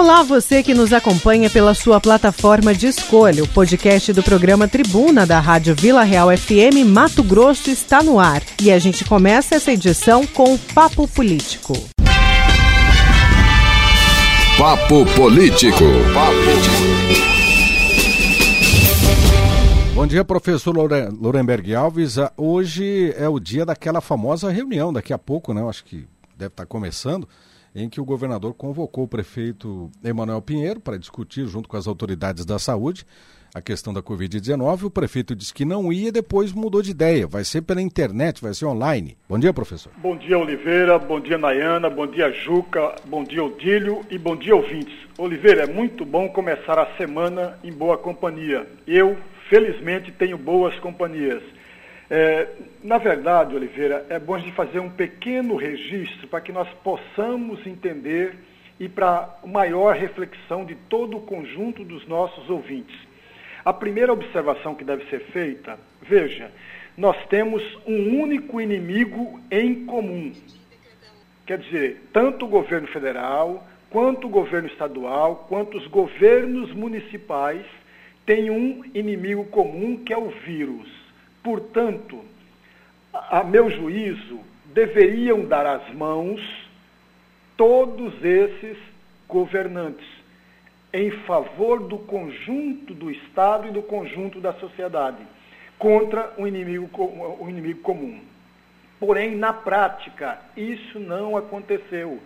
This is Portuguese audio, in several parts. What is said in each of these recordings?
Olá, você que nos acompanha pela sua plataforma de escolha. O podcast do programa Tribuna da Rádio Vila Real FM Mato Grosso está no ar. E a gente começa essa edição com o Papo Político. Papo Político. Bom dia, professor Lorenberg Alves. Ah, hoje é o dia daquela famosa reunião, daqui a pouco, né? Eu acho que deve estar começando em que o governador convocou o prefeito Emanuel Pinheiro para discutir, junto com as autoridades da saúde, a questão da Covid-19. O prefeito disse que não ia, depois mudou de ideia. Vai ser pela internet, vai ser online. Bom dia, professor. Bom dia, Oliveira. Bom dia, Nayana. Bom dia, Juca. Bom dia, Odílio. E bom dia, ouvintes. Oliveira, é muito bom começar a semana em boa companhia. Eu, felizmente, tenho boas companhias. É, na verdade, Oliveira, é bom a gente fazer um pequeno registro para que nós possamos entender e para maior reflexão de todo o conjunto dos nossos ouvintes. A primeira observação que deve ser feita, veja, nós temos um único inimigo em comum. Quer dizer, tanto o governo federal, quanto o governo estadual, quanto os governos municipais têm um inimigo comum que é o vírus. Portanto, a meu juízo, deveriam dar as mãos todos esses governantes em favor do conjunto do Estado e do conjunto da sociedade contra o inimigo, o inimigo comum. Porém, na prática, isso não aconteceu.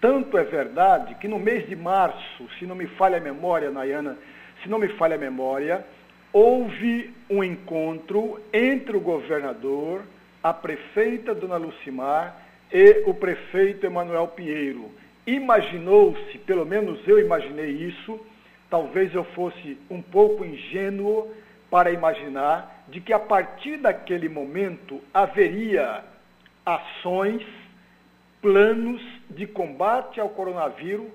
Tanto é verdade que no mês de março, se não me falha a memória, Nayana, se não me falha a memória, houve um encontro entre o governador, a prefeita Dona Lucimar e o prefeito Emanuel Pinheiro. Imaginou-se, pelo menos eu imaginei isso, talvez eu fosse um pouco ingênuo para imaginar de que a partir daquele momento haveria ações, planos de combate ao coronavírus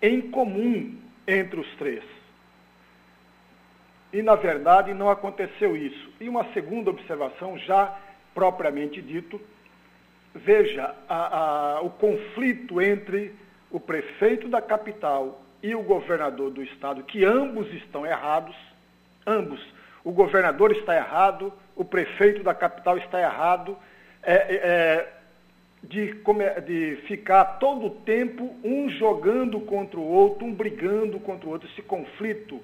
em comum entre os três. E, na verdade, não aconteceu isso. E uma segunda observação, já propriamente dito, veja a, a, o conflito entre o prefeito da capital e o governador do estado, que ambos estão errados, ambos. O governador está errado, o prefeito da capital está errado, é, é, é de, de ficar todo o tempo um jogando contra o outro, um brigando contra o outro. Esse conflito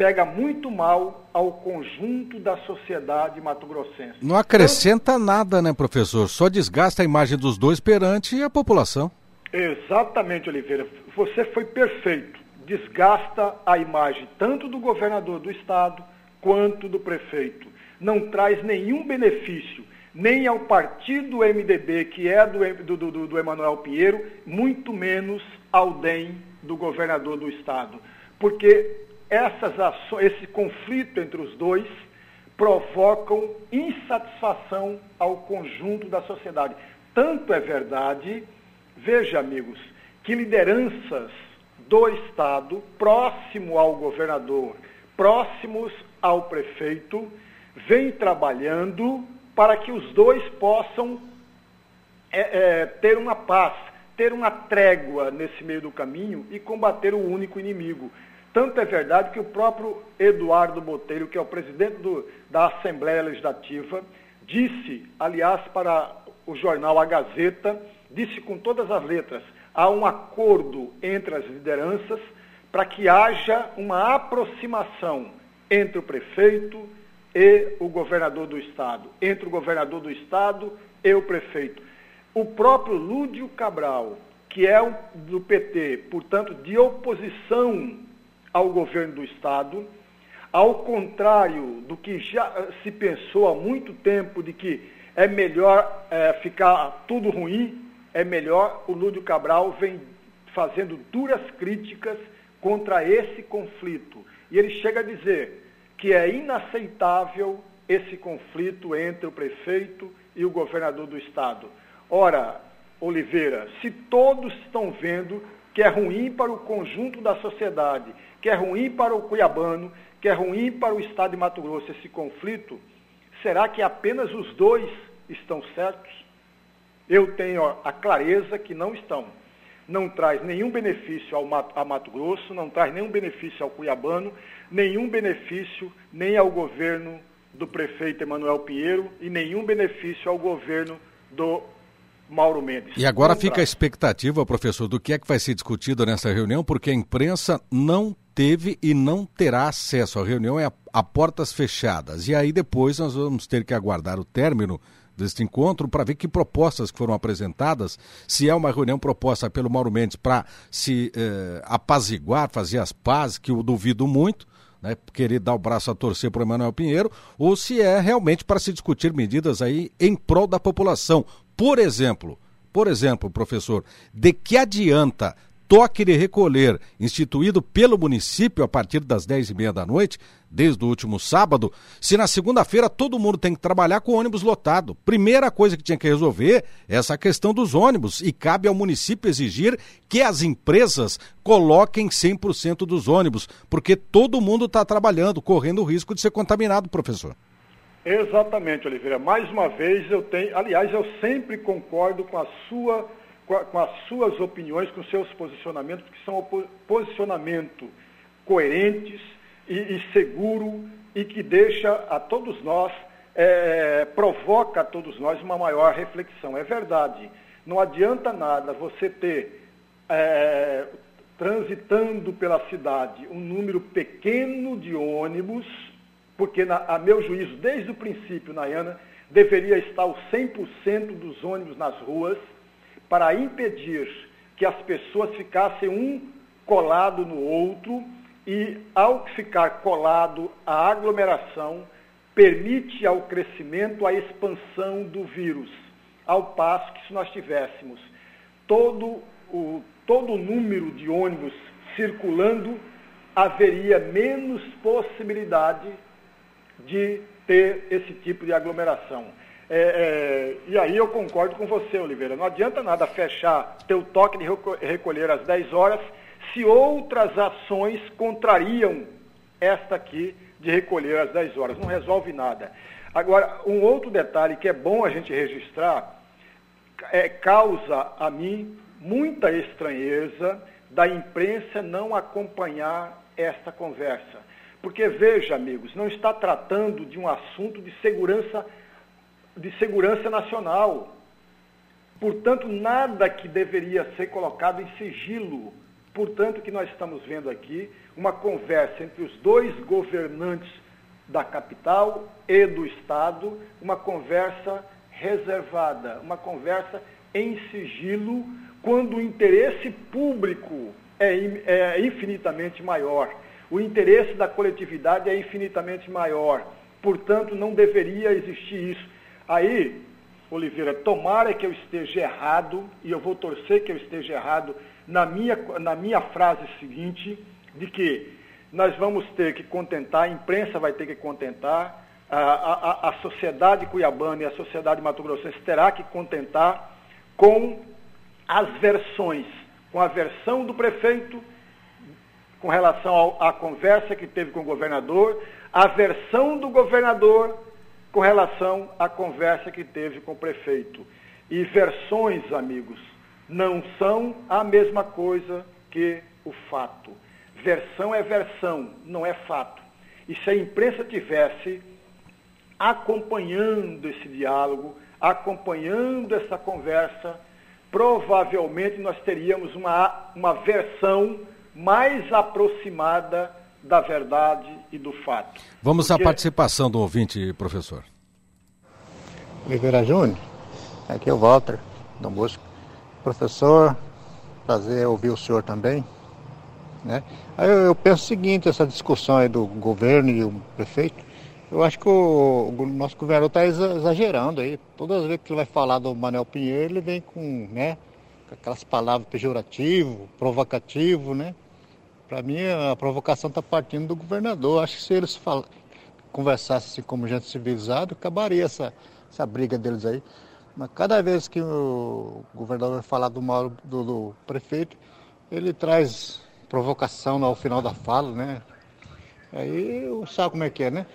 pega muito mal ao conjunto da sociedade mato-grossense. Não acrescenta então, nada, né, professor? Só desgasta a imagem dos dois perante a população. Exatamente, Oliveira. Você foi perfeito. Desgasta a imagem tanto do governador do estado quanto do prefeito. Não traz nenhum benefício nem ao partido MDB, que é do, do, do, do Emanuel Pinheiro, muito menos ao DEM do governador do estado. Porque essas ações, esse conflito entre os dois provocam insatisfação ao conjunto da sociedade. Tanto é verdade, veja amigos, que lideranças do Estado, próximo ao governador, próximos ao prefeito, vêm trabalhando para que os dois possam é, é, ter uma paz, ter uma trégua nesse meio do caminho e combater o único inimigo, tanto é verdade que o próprio Eduardo Botelho, que é o presidente do, da Assembleia Legislativa, disse, aliás, para o jornal A Gazeta, disse com todas as letras, há um acordo entre as lideranças para que haja uma aproximação entre o prefeito e o governador do estado, entre o governador do estado e o prefeito. O próprio Lúdio Cabral, que é do PT, portanto, de oposição ao governo do Estado, ao contrário do que já se pensou há muito tempo de que é melhor é, ficar tudo ruim, é melhor, o Lúdio Cabral vem fazendo duras críticas contra esse conflito. E ele chega a dizer que é inaceitável esse conflito entre o prefeito e o governador do estado. Ora, Oliveira, se todos estão vendo que é ruim para o conjunto da sociedade, que é ruim para o cuiabano, que é ruim para o estado de Mato Grosso esse conflito, será que apenas os dois estão certos? Eu tenho a clareza que não estão. não traz nenhum benefício ao Mato, a Mato Grosso, não traz nenhum benefício ao Cuiabano, nenhum benefício nem ao governo do prefeito Emanuel Pinheiro e nenhum benefício ao governo do Mauro Mendes. E agora fica a expectativa, professor, do que é que vai ser discutido nessa reunião, porque a imprensa não teve e não terá acesso. A reunião é a, a portas fechadas. E aí depois nós vamos ter que aguardar o término deste encontro para ver que propostas que foram apresentadas, se é uma reunião proposta pelo Mauro Mendes para se eh, apaziguar, fazer as pazes, que eu duvido muito, né, querer dar o braço a torcer para o Emanuel Pinheiro, ou se é realmente para se discutir medidas aí em prol da população. Por exemplo, por exemplo, professor, de que adianta toque de recolher instituído pelo município a partir das 10 e meia da noite, desde o último sábado, se na segunda-feira todo mundo tem que trabalhar com ônibus lotado. Primeira coisa que tinha que resolver é essa questão dos ônibus e cabe ao município exigir que as empresas coloquem 100% dos ônibus, porque todo mundo está trabalhando, correndo o risco de ser contaminado, professor. Exatamente, Oliveira. Mais uma vez eu tenho, aliás, eu sempre concordo com a sua com, as suas opiniões, com seus posicionamentos, que são posicionamento coerentes e, e seguro e que deixa a todos nós, é, provoca a todos nós uma maior reflexão. É verdade, não adianta nada você ter é, transitando pela cidade um número pequeno de ônibus, porque, na, a meu juízo, desde o princípio, Nayana, deveria estar o 100% dos ônibus nas ruas, para impedir que as pessoas ficassem um colado no outro e, ao ficar colado, a aglomeração permite ao crescimento, a expansão do vírus. Ao passo que se nós tivéssemos todo o, todo o número de ônibus circulando, haveria menos possibilidade de ter esse tipo de aglomeração. É, é, e aí eu concordo com você, Oliveira. Não adianta nada fechar teu toque de recolher às 10 horas se outras ações contrariam esta aqui de recolher às 10 horas. Não resolve nada. Agora, um outro detalhe que é bom a gente registrar é, causa a mim muita estranheza da imprensa não acompanhar esta conversa. Porque, veja, amigos, não está tratando de um assunto de segurança de segurança nacional. Portanto, nada que deveria ser colocado em sigilo. Portanto, que nós estamos vendo aqui, uma conversa entre os dois governantes da capital e do Estado, uma conversa reservada, uma conversa em sigilo, quando o interesse público é, é infinitamente maior. O interesse da coletividade é infinitamente maior. Portanto, não deveria existir isso. Aí, Oliveira, tomara que eu esteja errado, e eu vou torcer que eu esteja errado na minha, na minha frase seguinte, de que nós vamos ter que contentar, a imprensa vai ter que contentar, a, a, a sociedade cuiabana e a sociedade mato-grossense terá que contentar com as versões, com a versão do prefeito com relação à conversa que teve com o governador, a versão do governador com relação à conversa que teve com o prefeito. E versões, amigos, não são a mesma coisa que o fato. Versão é versão, não é fato. E se a imprensa tivesse acompanhando esse diálogo, acompanhando essa conversa, provavelmente nós teríamos uma, uma versão mais aproximada da verdade e do fato. Vamos Porque... à participação do ouvinte, professor. Oliveira Júnior, aqui é o Walter, Dom Bosco. Professor, prazer ouvir o senhor também. Né? Aí eu, eu, penso o seguinte, essa discussão aí do governo e o prefeito, eu acho que o, o nosso governador está exagerando aí. Todas as vezes que ele vai falar do Manuel Pinheiro, ele vem com, né, com aquelas palavras pejorativo, provocativo, né? Para mim, a provocação está partindo do governador. Acho que se eles fal... conversassem assim como gente civilizada, acabaria essa, essa briga deles aí. Mas cada vez que o governador falar do, mal, do, do prefeito, ele traz provocação ao final da fala, né? Aí sabe como é que é, né?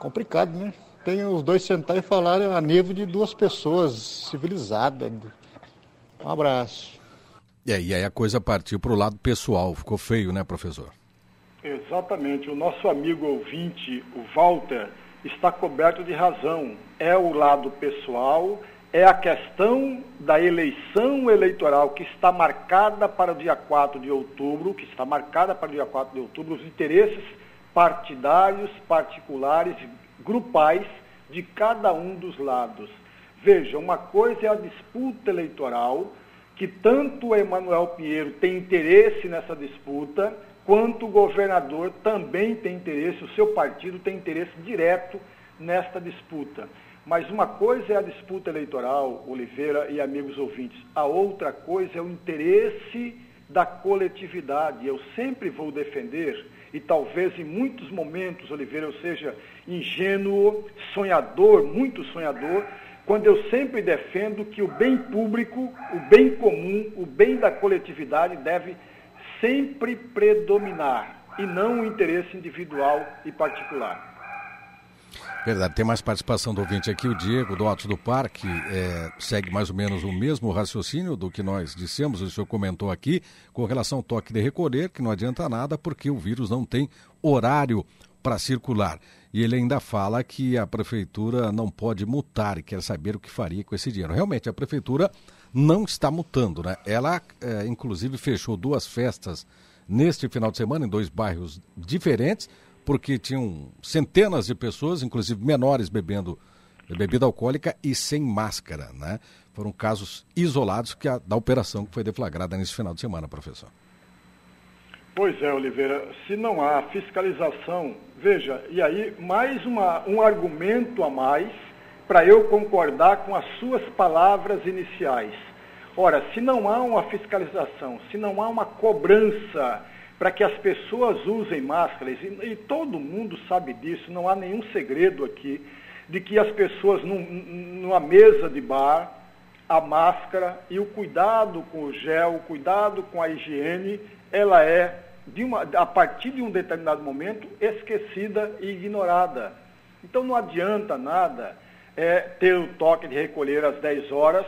Complicado, né? Tem os dois sentar e falar a nível de duas pessoas civilizadas. Um abraço. É, e aí a coisa partiu para o lado pessoal, ficou feio, né, professor? Exatamente. O nosso amigo ouvinte, o Walter, está coberto de razão. É o lado pessoal, é a questão da eleição eleitoral que está marcada para o dia 4 de outubro, que está marcada para o dia 4 de outubro, os interesses partidários, particulares, grupais de cada um dos lados. Veja, uma coisa é a disputa eleitoral, que tanto Emanuel Pinheiro tem interesse nessa disputa, quanto o governador também tem interesse, o seu partido tem interesse direto nesta disputa. Mas uma coisa é a disputa eleitoral, Oliveira e amigos ouvintes, a outra coisa é o interesse da coletividade. Eu sempre vou defender, e talvez em muitos momentos, Oliveira, eu seja ingênuo, sonhador, muito sonhador, quando eu sempre defendo que o bem público, o bem comum, o bem da coletividade deve sempre predominar e não o interesse individual e particular. Verdade, tem mais participação do ouvinte aqui, o Diego do Alto do Parque, é, segue mais ou menos o mesmo raciocínio do que nós dissemos, o senhor comentou aqui, com relação ao toque de recolher, que não adianta nada porque o vírus não tem horário para circular. E ele ainda fala que a prefeitura não pode mutar e quer saber o que faria com esse dinheiro. Realmente, a prefeitura não está mutando, né? Ela, é, inclusive, fechou duas festas neste final de semana em dois bairros diferentes, porque tinham centenas de pessoas, inclusive menores, bebendo bebida alcoólica e sem máscara, né? Foram casos isolados que a, da operação que foi deflagrada nesse final de semana, professor. Pois é, Oliveira, se não há fiscalização, veja, e aí mais uma, um argumento a mais para eu concordar com as suas palavras iniciais. Ora, se não há uma fiscalização, se não há uma cobrança para que as pessoas usem máscaras, e, e, todo mundo sabe disso, não há nenhum segredo aqui, de que as pessoas num, numa mesa de bar, a máscara e o cuidado com o gel, o cuidado com a higiene, ela é, uma, a partir de um determinado momento, esquecida e ignorada. Então não adianta nada é, ter o toque de recolher às 10 horas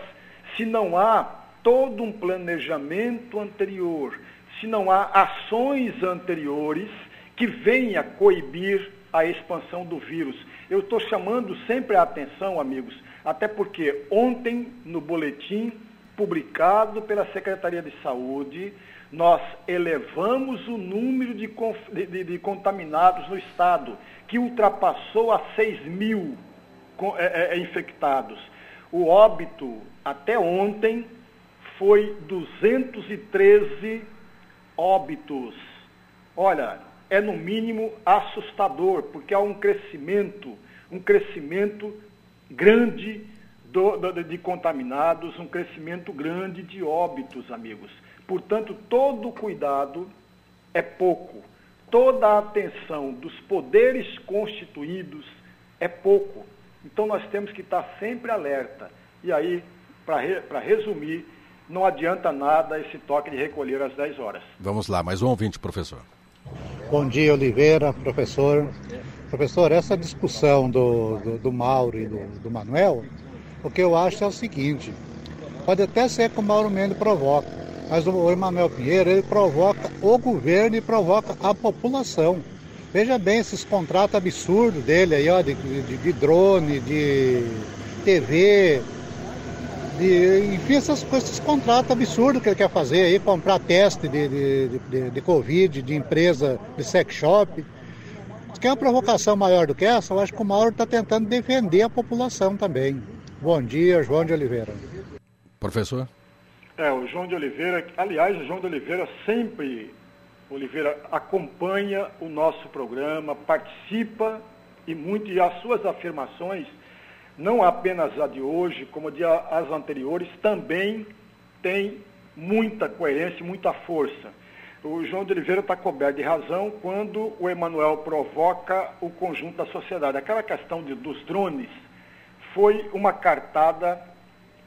se não há todo um planejamento anterior, se não há ações anteriores que venha coibir a expansão do vírus. Eu estou chamando sempre a atenção, amigos, até porque ontem, no boletim publicado pela Secretaria de Saúde, nós elevamos o número de, de, de contaminados no estado, que ultrapassou a 6 mil é, é, infectados. O óbito, até ontem, foi 213 óbitos. Olha, é no mínimo assustador, porque há um crescimento, um crescimento grande do, do, de contaminados, um crescimento grande de óbitos, amigos. Portanto, todo cuidado é pouco. Toda a atenção dos poderes constituídos é pouco. Então nós temos que estar sempre alerta. E aí, para re, resumir, não adianta nada esse toque de recolher às 10 horas. Vamos lá, mais um ouvinte, professor. Bom dia, Oliveira, professor. Professor, essa discussão do, do, do Mauro e do, do Manuel, o que eu acho é o seguinte, pode até ser que o Mauro Mendes provoca, mas o Emanuel Pinheiro, ele provoca o governo e provoca a população. Veja bem esses contratos absurdos dele aí, ó, de, de, de drone, de TV, de, enfim, essas coisas, esses contratos absurdos que ele quer fazer aí, comprar teste de, de, de, de Covid, de empresa de sex shop. Se quer uma provocação maior do que essa, eu acho que o Mauro está tentando defender a população também. Bom dia, João de Oliveira. Professor? É, o João de Oliveira, aliás, o João de Oliveira sempre, Oliveira, acompanha o nosso programa, participa e muito, e as suas afirmações não apenas a de hoje, como as anteriores, também tem muita coerência, muita força. O João de Oliveira está coberto de razão quando o Emanuel provoca o conjunto da sociedade. Aquela questão de, dos drones foi uma cartada,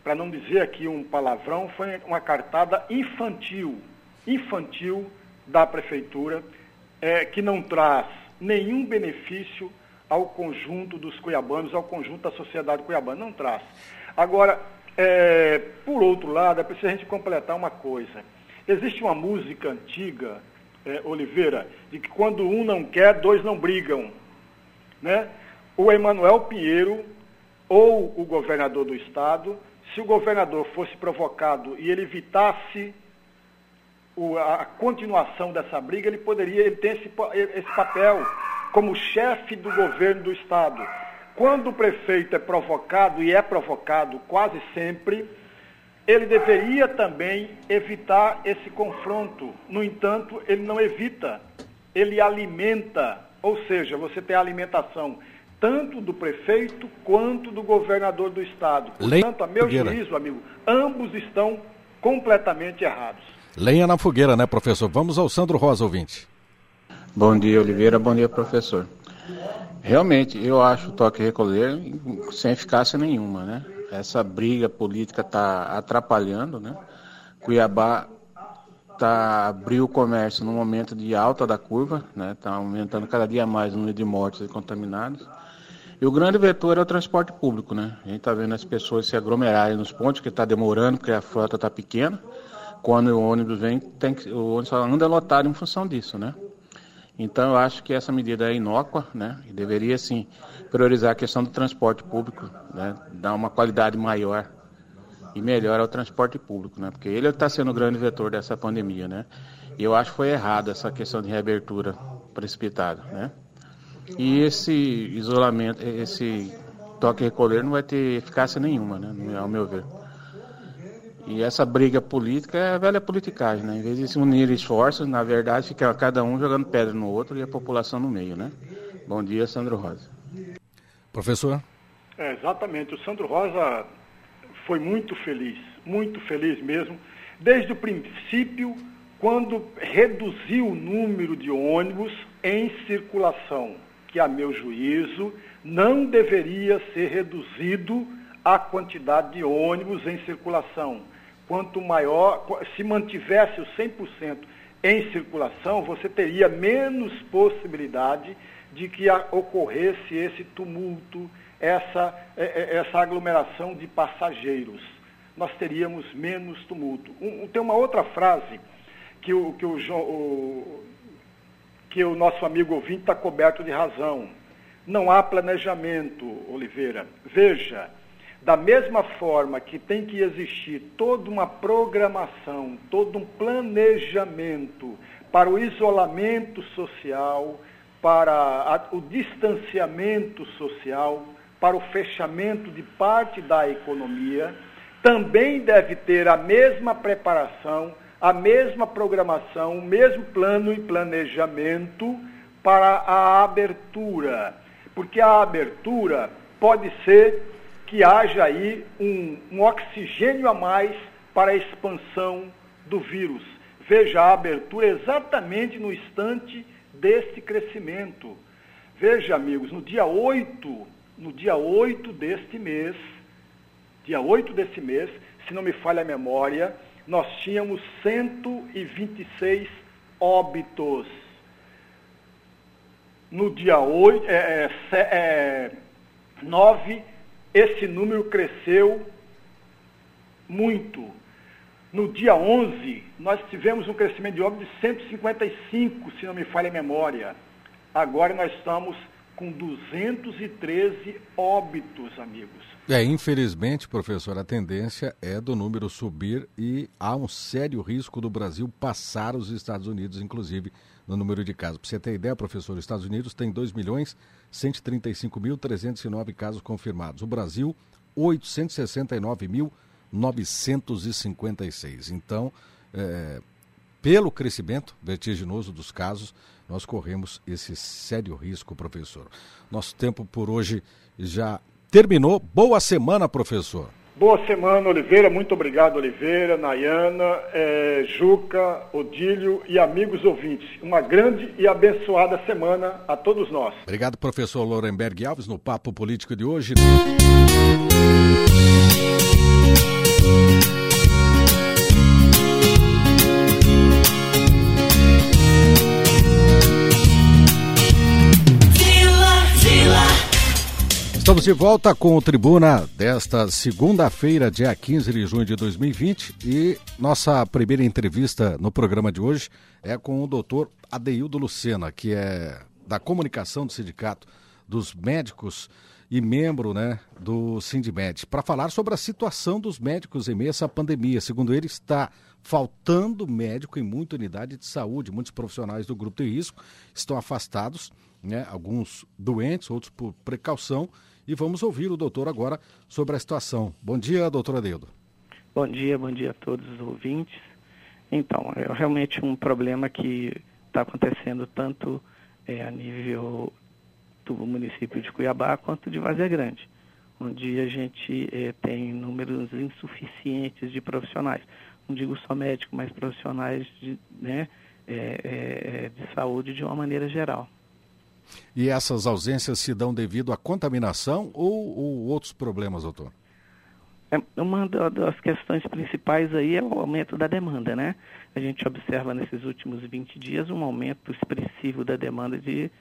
para não dizer aqui um palavrão, foi uma cartada infantil, infantil da prefeitura, é, que não traz nenhum benefício ao conjunto dos cuiabanos, ao conjunto da sociedade cuiabana. Não traz. Agora, É, por outro lado, é preciso a gente completar uma coisa. Existe uma música antiga, é, Oliveira, de que quando um não quer, dois não brigam. Né? O Emanuel Pinheiro ou o governador do estado, se o governador fosse provocado e ele evitasse o, a continuação dessa briga, ele poderia, ele tem esse, esse papel como chefe do governo do estado. Quando o prefeito é provocado, e é provocado quase sempre, ele deveria também evitar esse confronto. No entanto, ele não evita, ele alimenta, ou seja, você tem a alimentação tanto do prefeito quanto do governador do estado. Portanto, a meu juízo, amigo, ambos estão completamente errados. Lenha na fogueira, né, professor? Vamos ao Sandro Rosa, ouvinte. Bom dia, Oliveira. Bom dia, professor. Realmente, eu acho o toque recolher sem eficácia nenhuma, né? Essa briga política está atrapalhando, né? Cuiabá tá, abriu o comércio no momento de alta da curva, né? Está aumentando cada dia mais o número de mortes e contaminados. E o grande vetor é o transporte público, né? A gente está vendo as pessoas se aglomerarem nos pontos, que está demorando, porque a frota está pequena. Quando o ônibus vem, tem que, o ônibus anda lotado em função disso, né? Então, eu acho que essa medida é inócua, né? E deveria, sim, priorizar a questão do transporte público, né? Dar uma qualidade maior e melhor ao transporte público, né? Porque ele está sendo o grande vetor dessa pandemia, né? E eu acho que foi errado essa questão de reabertura precipitada, né? E esse isolamento, esse toque recolher não vai ter eficácia nenhuma, né? Ao meu ver. E essa briga política é a velha politicagem, né? Em vez de se unir esforços, na verdade, fica cada um jogando pedra no outro e a população no meio, né? Bom dia, Sandro Rosa. Professor? É, exatamente. O Sandro Rosa foi muito feliz, muito feliz mesmo, desde o princípio, quando reduziu o número de ônibus em circulação, que, a meu juízo, não deveria ser reduzido a quantidade de ônibus em circulação quanto maior, se mantivesse o 100% em circulação, você teria menos possibilidade de que ocorresse esse tumulto, essa, é, é, essa aglomeração de passageiros. Nós teríamos menos tumulto. Um, tem uma outra frase que o, que o, o, que o nosso amigo ouvinte está coberto de razão. Não há planejamento, Oliveira. Veja, da mesma forma que tem que existir toda uma programação, todo um planejamento para o isolamento social, para o distanciamento social, para o fechamento de parte da economia, também deve ter a mesma preparação, a mesma programação, o mesmo plano e planejamento para a abertura. Porque a abertura pode ser que haja aí um, um oxigênio a mais para a expansão do vírus. Veja a abertura exatamente no instante desse crescimento. Veja, amigos, no dia 8, no dia 8 deste mês, dia 8 desse mês, se não me falha a memória, nós tínhamos 126 óbitos. No dia 8, é, é, é, 9 esse número cresceu muito. No dia 11, nós tivemos um crescimento de óbito de 155, se não me falha a memória. Agora nós estamos com 213 óbitos, amigos. É, infelizmente, professor, a tendência é do número subir e há um sério risco do Brasil passar os Estados Unidos, inclusive, no número de casos. Para você ter ideia, professor, os Estados Unidos tem 2 milhões 135.309 casos confirmados. O Brasil, 869.956. Então, é, pelo crescimento vertiginoso dos casos, nós corremos esse sério risco, professor. Nosso tempo por hoje já terminou. Boa semana, professor. Boa semana, Oliveira. Muito obrigado, Oliveira, Nayana, é, Juca, Odílio e amigos ouvintes. Uma grande e abençoada semana a todos nós. Obrigado, professor Lorenberg Alves, no Papo Político de hoje. Estamos de volta com o Tribuna desta segunda-feira, dia 15 de junho de 2020. E nossa primeira entrevista no programa de hoje é com o doutor Adeildo Lucena, que é da comunicação do Sindicato dos Médicos e membro né, do Sindmed, para falar sobre a situação dos médicos em meio a essa pandemia. Segundo ele, está faltando médico em muita unidade de saúde. Muitos profissionais do grupo de risco estão afastados, né, alguns doentes, outros por precaução. E vamos ouvir o doutor agora sobre a situação. Bom dia, doutor Adeudo. Bom dia, bom dia a todos os ouvintes. Então, é realmente um problema que está acontecendo tanto é, a nível do município de Cuiabá quanto de Vazia Grande, onde a gente é, tem números insuficientes de profissionais. Não digo só médicos, mas profissionais de, né, é, de saúde de uma maneira geral. E essas ausências se dão devido à contaminação ou, ou outros problemas, doutor? É, uma das questões principais aí é o aumento da demanda, né? A gente observa nesses últimos 20 dias um aumento expressivo da demanda de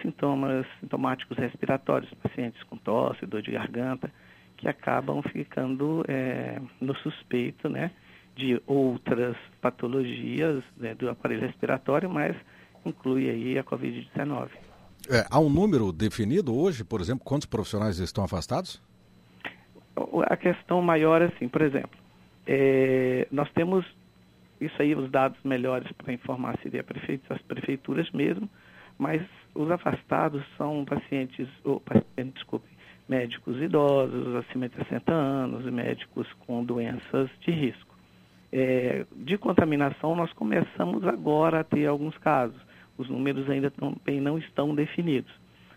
sintomas sintomáticos respiratórios, pacientes com tosse, dor de garganta, que acabam ficando é, no suspeito, né? De outras patologias né, do aparelho respiratório, mas inclui aí a Covid-19. É, há um número definido hoje, por exemplo, quantos profissionais estão afastados? a questão maior é assim, por exemplo, é, nós temos isso aí, os dados melhores para informar seria as prefeituras mesmo, mas os afastados são pacientes, ou, desculpe, médicos idosos, acima de 60 anos, médicos com doenças de risco. É, de contaminação, nós começamos agora a ter alguns casos. Os números ainda também não estão definidos.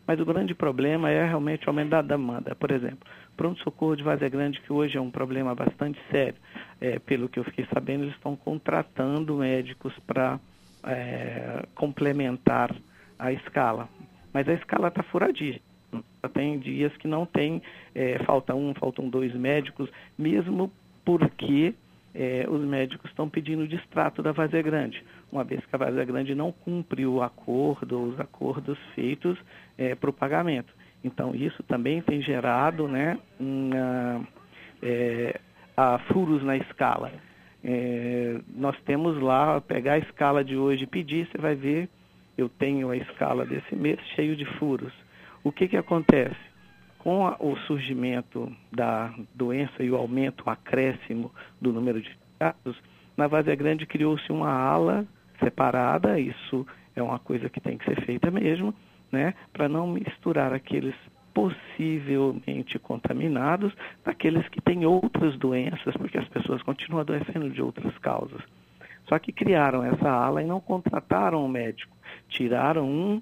Mas o grande problema é realmente o aumento da demanda. Por exemplo, pronto-socorro de Vazia Grande, que hoje é um problema bastante sério, é, pelo que eu fiquei sabendo, eles estão contratando médicos para é, complementar a escala. Mas a escala está furadinha. Tem dias que não tem, é, falta um, faltam dois médicos, mesmo porque é, os médicos estão pedindo o distrato da Vazia Grande, uma vez que a Vazia Grande não cumpre o acordo, os acordos feitos é, para o pagamento. Então, isso também tem gerado né, uma, é, furos na escala. É, nós temos lá, pegar a escala de hoje e pedir, você vai ver, eu tenho a escala desse mês cheio de furos. O que, que acontece? Com o surgimento da doença e o aumento, o acréscimo do número de casos, na Vazia Grande criou-se uma ala separada, isso é uma coisa que tem que ser feita mesmo, né, para não misturar aqueles possivelmente contaminados daqueles que têm outras doenças, porque as pessoas continuam adoecendo de outras causas. Só que criaram essa ala e não contrataram um médico, tiraram um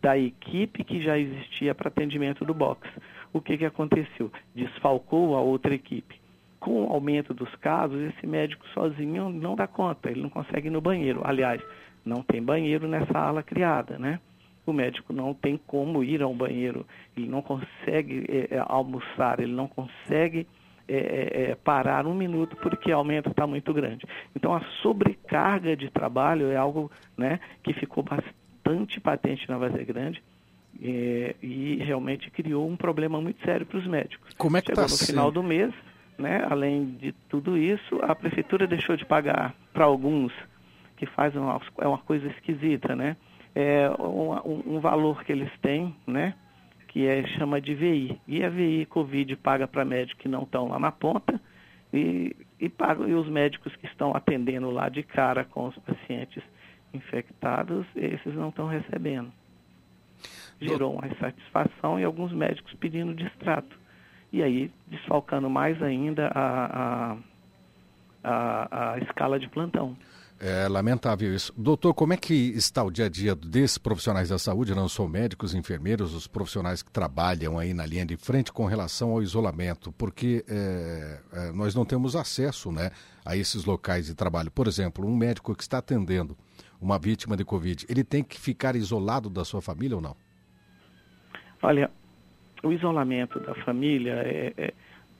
da equipe que já existia para atendimento do box. O que, que aconteceu? Desfalcou a outra equipe. Com o aumento dos casos, esse médico sozinho não dá conta, ele não consegue ir no banheiro. Aliás, não tem banheiro nessa ala criada, né? o médico não tem como ir ao banheiro, ele não consegue é, é almoçar, ele não consegue é, é, é, parar um minuto porque o aumento está muito grande. Então a sobrecarga de trabalho é algo né, que ficou bastante patente na Vazia Grande. É, e realmente criou um problema muito sério para os médicos. Como é que Chegou tá no assim? final do mês, né, além de tudo isso, a prefeitura deixou de pagar para alguns, que faz uma, é uma coisa esquisita, né? é, um, um, valor que eles têm, né? Que é, chama de VI. E a VI Covid paga para médicos que não estão lá na ponta e, e, paga, e os médicos que estão atendendo lá de cara com os pacientes infectados, esses não estão recebendo. Gerou uma insatisfação e alguns médicos pedindo distrato. E aí, desfalcando mais ainda a, a, a, a escala de plantão. É lamentável isso. Doutor, como é que está o dia a dia desses profissionais da saúde, não só médicos, enfermeiros, os profissionais que trabalham aí na linha de frente com relação ao isolamento? Porque é, é, nós não temos acesso né, a esses locais de trabalho. Por exemplo, um médico que está atendendo uma vítima de Covid, ele tem que ficar isolado da sua família ou não? Olha, o isolamento da família é, é,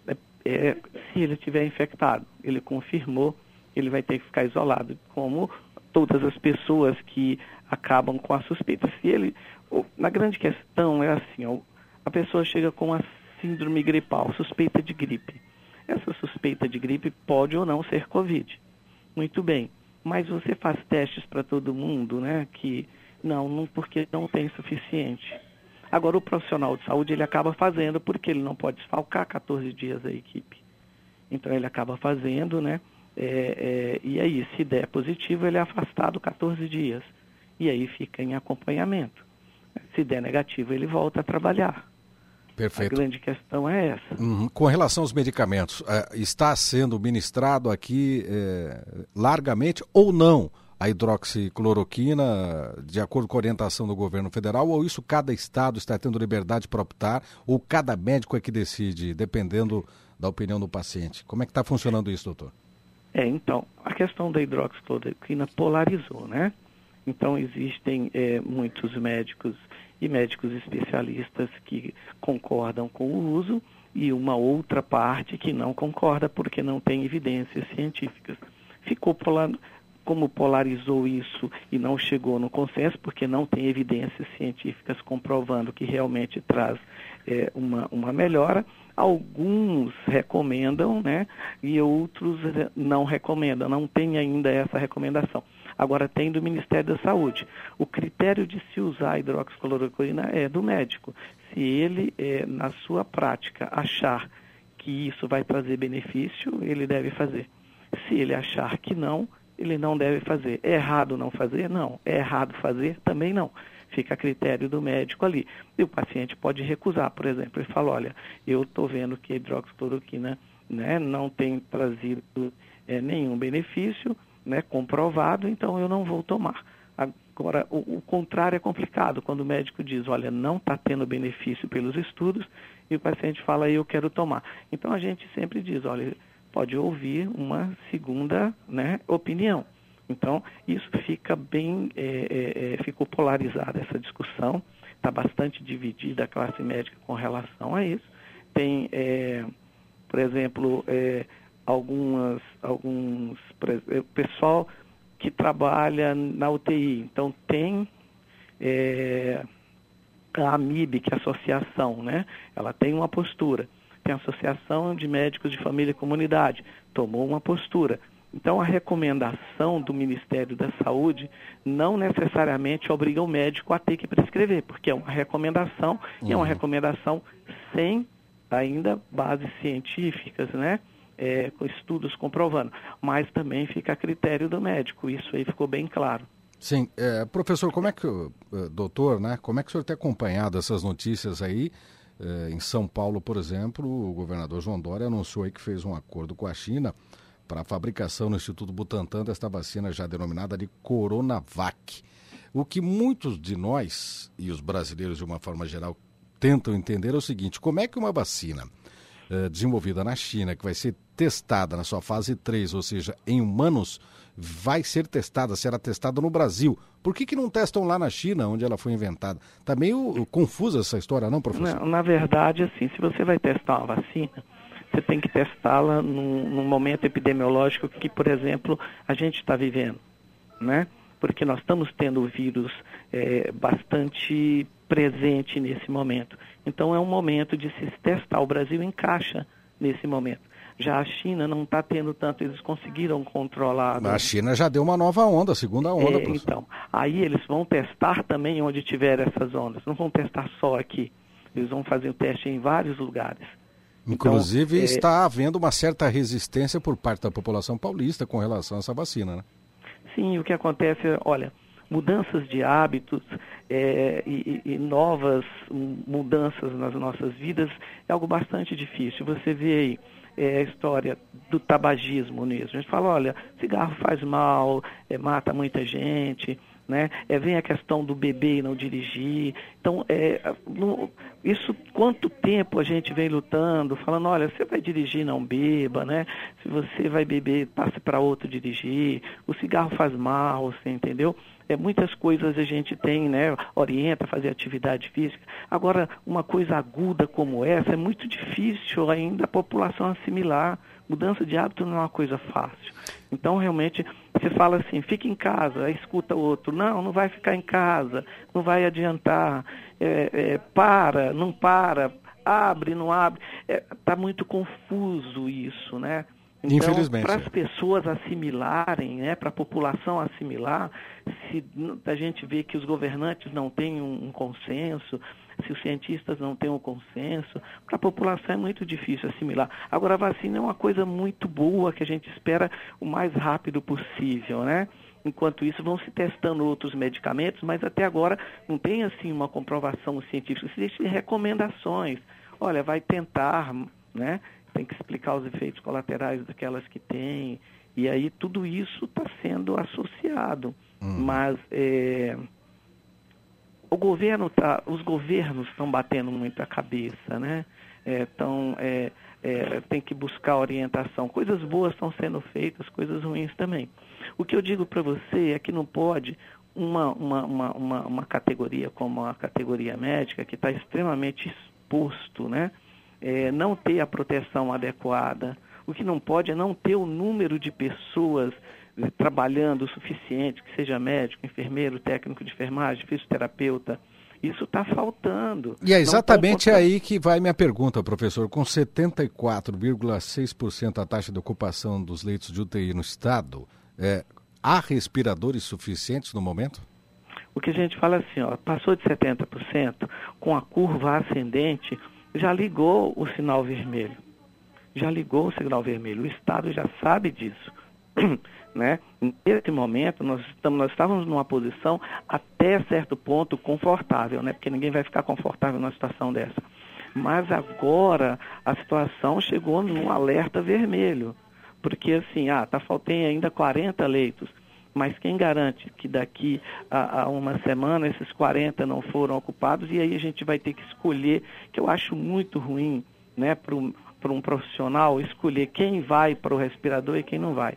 é, é se ele estiver infectado. Ele confirmou ele vai ter que ficar isolado, como todas as pessoas que acabam com a suspeita. Se ele, na grande questão é assim, a pessoa chega com a síndrome gripal, suspeita de gripe. Essa suspeita de gripe pode ou não ser Covid. Muito bem. Mas você faz testes para todo mundo, né? Que não, não, porque não tem suficiente. Agora, o profissional de saúde, ele acaba fazendo porque ele não pode desfalcar 14 dias a equipe. Então, ele acaba fazendo, né? É, é, e aí, se der positivo, ele é afastado 14 dias. E aí fica em acompanhamento. Se der negativo, ele volta a trabalhar. Perfeito. A grande questão é essa. Uhum. Com relação aos medicamentos, uh, está sendo ministrado aqui uh, largamente ou não a hidroxicloroquina, de acordo com a orientação do governo federal, ou isso cada estado está tendo liberdade para optar, ou cada médico é que decide, dependendo da opinião do paciente? Como é que está funcionando isso, doutor? É, então, a questão da hidroxicloroquina polarizou, né? Então, existem é, muitos médicos e médicos especialistas que concordam com o uso e uma outra parte que não concorda porque não tem evidências científicas. Ficou polar, como polarizou isso e não chegou no consenso, porque não tem evidências científicas comprovando que realmente traz é, uma, uma melhora, alguns recomendam, né, e outros não recomendam, não tem ainda essa recomendação. Agora tem do Ministério da Saúde. O critério de se usar a hidroxicloroquina é do médico. Se ele, é, na sua prática, achar que isso vai trazer benefício, ele deve fazer. Se ele achar que não, ele não deve fazer. É errado não fazer? Não. É errado fazer? Também não. Fica a critério do médico ali. E o paciente pode recusar, por exemplo. Ele fala, olha, eu estou vendo que a hidroxicloroquina né, não tem trazido é, nenhum benefício né, comprovado, então eu não vou tomar. Agora, o, o, contrário é complicado, quando o médico diz, olha, não está tendo benefício pelos estudos, e o paciente fala, eu quero tomar. Então a gente sempre diz, olha, pode ouvir uma segunda né, opinião. Então, isso fica bem, é, é, é ficou polarizada essa discussão, está bastante dividida a classe médica com relação a isso. Tem, é, por exemplo, é, algumas, alguns, o pessoal que trabalha na UTI, então tem é, a AMIB, que é a associação, né? Ela tem uma postura tem a Associação de Médicos de Família e Comunidade, tomou uma postura. Então, a recomendação do Ministério da Saúde não necessariamente obriga o médico a ter que prescrever, porque é uma recomendação uhum. e é uma uhum. recomendação sem ainda bases científicas, né? É, com estudos comprovando. Mas também fica a critério do médico, isso aí ficou bem claro. Sim, é, professor, como é que, eh, doutor, né? Como é que o senhor tem acompanhado essas notícias aí? Eh, em São Paulo, por exemplo, o governador João Dória anunciou aí que fez um acordo com a China para a fabricação no Instituto Butantan desta vacina já denominada de Coronavac. O que muitos de nós, e os brasileiros de uma forma geral, tentam entender é o seguinte: como é que uma vacina desenvolvida na China, que vai ser testada na sua fase 3, ou seja, em humanos, vai ser testada, será testada no Brasil. Por que, que não testam lá na China, onde ela foi inventada? Está meio confusa essa história, não, professor? Na, na verdade, assim, se você vai testar uma vacina, você tem que testá-la num, num, momento epidemiológico que, por exemplo, a gente está vivendo, né? Porque nós estamos tendo o vírus é, bastante presente nesse momento. Então, é um momento de se testar. O Brasil encaixa nesse momento. Já a China não está tendo tanto, eles conseguiram controlar. A China já deu uma nova onda, segunda onda. É, então, aí eles vão testar também onde tiver essas ondas. Não vão testar só aqui. Eles vão fazer o teste em vários lugares. Inclusive então, é... está havendo uma certa resistência por parte da população paulista com relação a essa vacina, né? Sim, o que acontece, olha, mudanças de hábitos é, e, e, novas mudanças nas nossas vidas é algo bastante difícil. Você vê aí é, a história do tabagismo mesmo. A gente fala, olha, cigarro faz mal, é, mata muita gente, né? É, vem a questão do beber e não dirigir. Então, é, no, isso quanto tempo a gente vem lutando, falando, olha, você vai dirigir, não beba, né? Se você vai beber, passe para outro dirigir. O cigarro faz mal, você entendeu? É, muitas coisas a gente tem, né? Orienta a fazer atividade física. Agora, uma coisa aguda como essa é muito difícil ainda a população assimilar. Mudança de hábito não é uma coisa fácil. Então, realmente, Você fala assim, fica em casa, escuta outro, não, não vai ficar em casa, não vai adiantar, é, é, para, não para, abre, não abre. Está é, tá muito confuso isso, né? Então, Infelizmente. Para as pessoas assimilarem, né, para a população assimilar, se a gente vê que os governantes não têm um, um consenso, se os cientistas não têm um consenso, para a população é muito difícil assimilar. Agora, a vacina é uma coisa muito boa que a gente espera o mais rápido possível, né? Enquanto isso, vão se testando outros medicamentos, mas até agora não tem assim uma comprovação científica. Existem recomendações. Olha, vai tentar, né? tem que explicar os efeitos colaterais daquelas que tem, e aí tudo isso está sendo associado. Hum. Mas é, o governo tá, os governos estão batendo muito a cabeça, né? Então, é, é, tem que buscar orientação. Coisas boas estão sendo feitas, coisas ruins também. O que eu digo para você é que não pode uma, uma, uma, uma, uma categoria como a categoria médica, que está extremamente exposto, né? é, não ter a proteção adequada. O que não pode é não ter o número de pessoas trabalhando o suficiente, que seja médico, enfermeiro, técnico de enfermagem, fisioterapeuta. Isso está faltando. E é exatamente aí que vai minha pergunta, professor. Com 74,6% a taxa de ocupação dos leitos de UTI no estado, é, há respiradores suficientes no momento? O que a gente fala assim, ó, passou de 70%, com a curva ascendente, já ligou o sinal vermelho. Já ligou o sinal vermelho. O Estado já sabe disso. né? Nesse momento, nós, estamos, nós estávamos numa posição até certo ponto confortável, né? porque ninguém vai ficar confortável numa situação dessa. Mas agora a situação chegou num alerta vermelho. Porque assim, ah, tá faltando ainda 40 leitos mas quem garante que daqui a, a, uma semana esses 40 não foram ocupados e aí a gente vai ter que escolher, que eu acho muito ruim, né, para um profissional escolher quem vai para o respirador e quem não vai.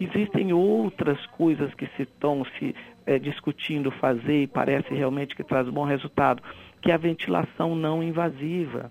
Existem outras coisas que se estão se é, discutindo fazer e parece realmente que traz bom resultado, que é a ventilação não invasiva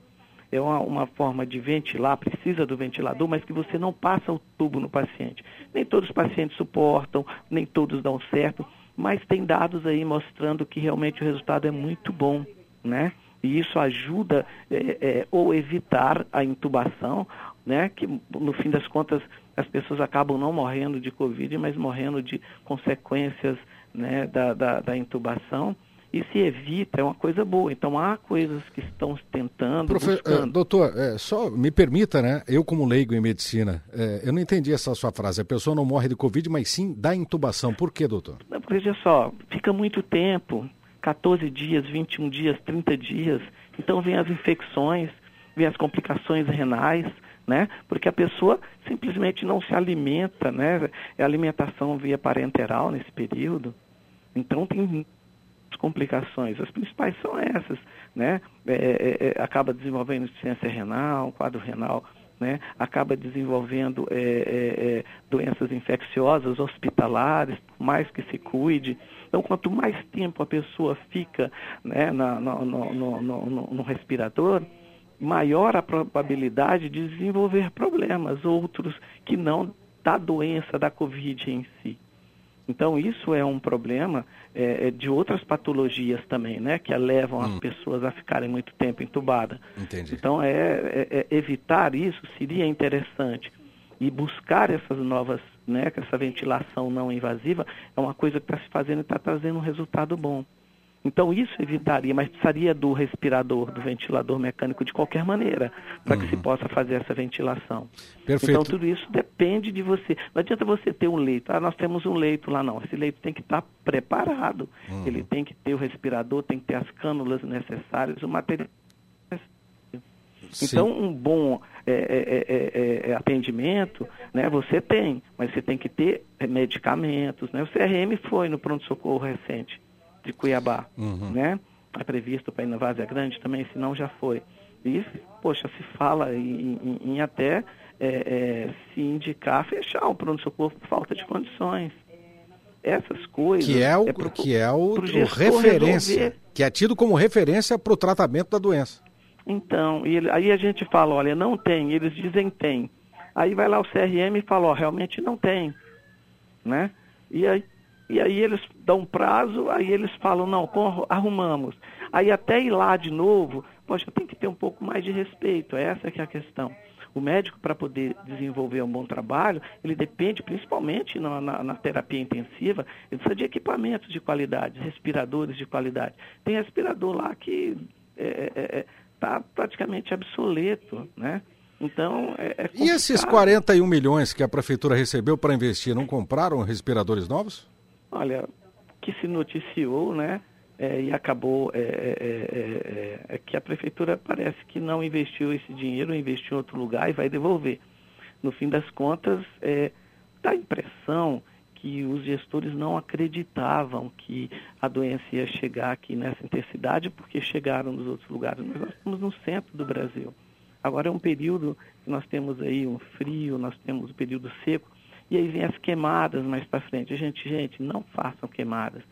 é uma, uma, forma de ventilar, precisa do ventilador, mas que você não passa o tubo no paciente. Nem todos os pacientes suportam, nem todos dão certo, mas tem dados aí mostrando que realmente o resultado é muito bom, né? E isso ajuda é, é, ou evitar a intubação, né? Que no fim das contas as pessoas acabam não morrendo de Covid, mas morrendo de consequências né, da, da, da intubação e se evita, é uma coisa boa. Então há coisas que estão tentando. Profe buscando. É, doutor, é, só me permita, né? Eu, como leigo em medicina, é, eu não entendi essa sua frase. A pessoa não morre de Covid, mas sim da intubação. Por quê, doutor? Porque, veja só, fica muito tempo 14 dias, 21 dias, 30 dias. Então vem as infecções, vem as complicações renais. Né? Porque a pessoa simplesmente não se alimenta, né? É alimentação via parenteral nesse período. Então tem complicações. As principais são essas, né? É, é, é, acaba desenvolvendo insuficiência renal, quadro renal, né? Acaba desenvolvendo é, é, é, doenças infecciosas hospitalares, mais que se cuide. Então, quanto mais tempo a pessoa fica né, na, no, no, no, no respirador, maior a probabilidade de desenvolver problemas, outros que não da doença da Covid em si. Então, isso é um problema é, é, de outras patologias também, né? Que levam hum. as pessoas a ficarem muito tempo entubadas. Entendi. Então, é, é, é, evitar isso seria interessante. E buscar essas novas, né? Essa ventilação não invasiva é uma coisa que está se fazendo e está trazendo um resultado bom. Então isso evitaria, mas precisaria do respirador, do ventilador mecânico de qualquer maneira, para uhum. que se uhum. possa fazer essa ventilação. Perfeito. Então tudo isso depende de você. Não adianta você ter um leito, ah, nós temos um leito lá, não. Esse leito tem que estar preparado. Uhum. Ele tem que ter o respirador, tem que ter as cânulas necessárias, o material. Então, um bom é é, é, é, é, atendimento, né, você tem, mas você tem que ter medicamentos. Né? O CRM foi no pronto-socorro recente de Cuiabá, uhum. né? É previsto para ir na Várzea Grande também, se não já foi. E, poxa, se fala em, em, em até é, é, se indicar fechar o pronto-socorro por falta de condições. Essas coisas. Que é o, é pro, que é o, o referência. Resolver. Que é tido como referência para o tratamento da doença. Então, ele, aí a gente fala, olha, não tem, eles dizem tem. Aí vai lá o CRM e fala, ó, realmente não tem. Né? E aí, e aí eles dão um prazo, aí eles falam, não, arrumamos. Aí até ir lá de novo, poxa, tem que ter um pouco mais de respeito, essa que é a questão. O médico, para poder desenvolver um bom trabalho, ele depende, principalmente na, na, na, terapia intensiva, ele precisa de equipamentos de qualidade, respiradores de qualidade. Tem respirador lá que está é, é, é tá praticamente obsoleto, né? Então, é, é E esses 41 milhões que a prefeitura recebeu para investir, não compraram respiradores novos? Olha, que se noticiou, né? é, e acabou é é, é, é, é, que a prefeitura parece que não investiu esse dinheiro, investiu em outro lugar e vai devolver. No fim das contas, dá a impressão que os gestores não acreditavam que a doença ia chegar aqui nessa intensidade, porque chegaram nos outros lugares. Mas nós estamos no centro do Brasil. Agora é um período que nós temos aí um frio, nós temos um período seco, e aí vem as queimadas mais para frente. Gente, gente, não façam queimadas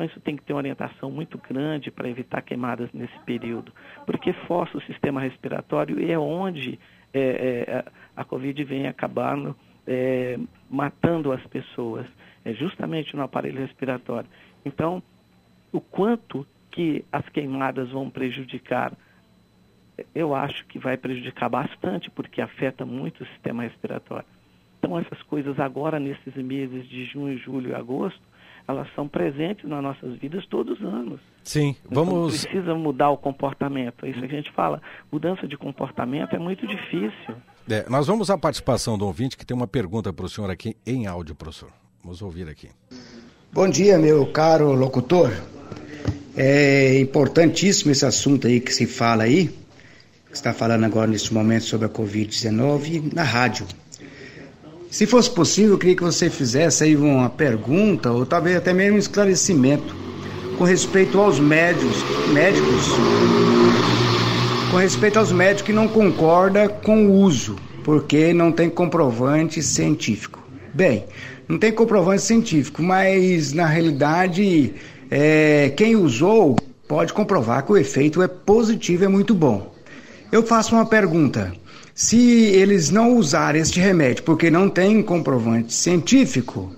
então, isso tem que ter uma orientação muito grande para evitar queimadas nesse período, porque força o sistema respiratório e é onde é, é, a Covid vem acabando é, matando as pessoas, é justamente no aparelho respiratório. Então, o quanto que as queimadas vão prejudicar, eu acho que vai prejudicar bastante, porque afeta muito o sistema respiratório. Então, essas coisas agora, nesses meses de junho, julho e agosto, elas são presentes nas nossas vidas todos os anos. Sim, então, vamos. Então, precisa mudar o comportamento. É isso que a gente fala. Mudança de comportamento é muito difícil. É, nós vamos à participação do ouvinte que tem uma pergunta para o senhor aqui em áudio, professor. Vamos ouvir aqui. Bom dia, meu caro locutor. É importantíssimo esse assunto aí que se fala aí, que está falando agora neste momento sobre a Covid-19 na rádio. Se fosse possível, eu queria que você fizesse aí uma pergunta ou talvez até mesmo um esclarecimento com respeito aos médicos, médicos, com respeito aos médicos que não concordam com o uso, porque não tem comprovante científico. Bem, não tem comprovante científico, mas na realidade é, quem usou pode comprovar que o efeito é positivo, é muito bom. Eu faço uma pergunta. Se eles não usarem este remédio porque não tem comprovante científico,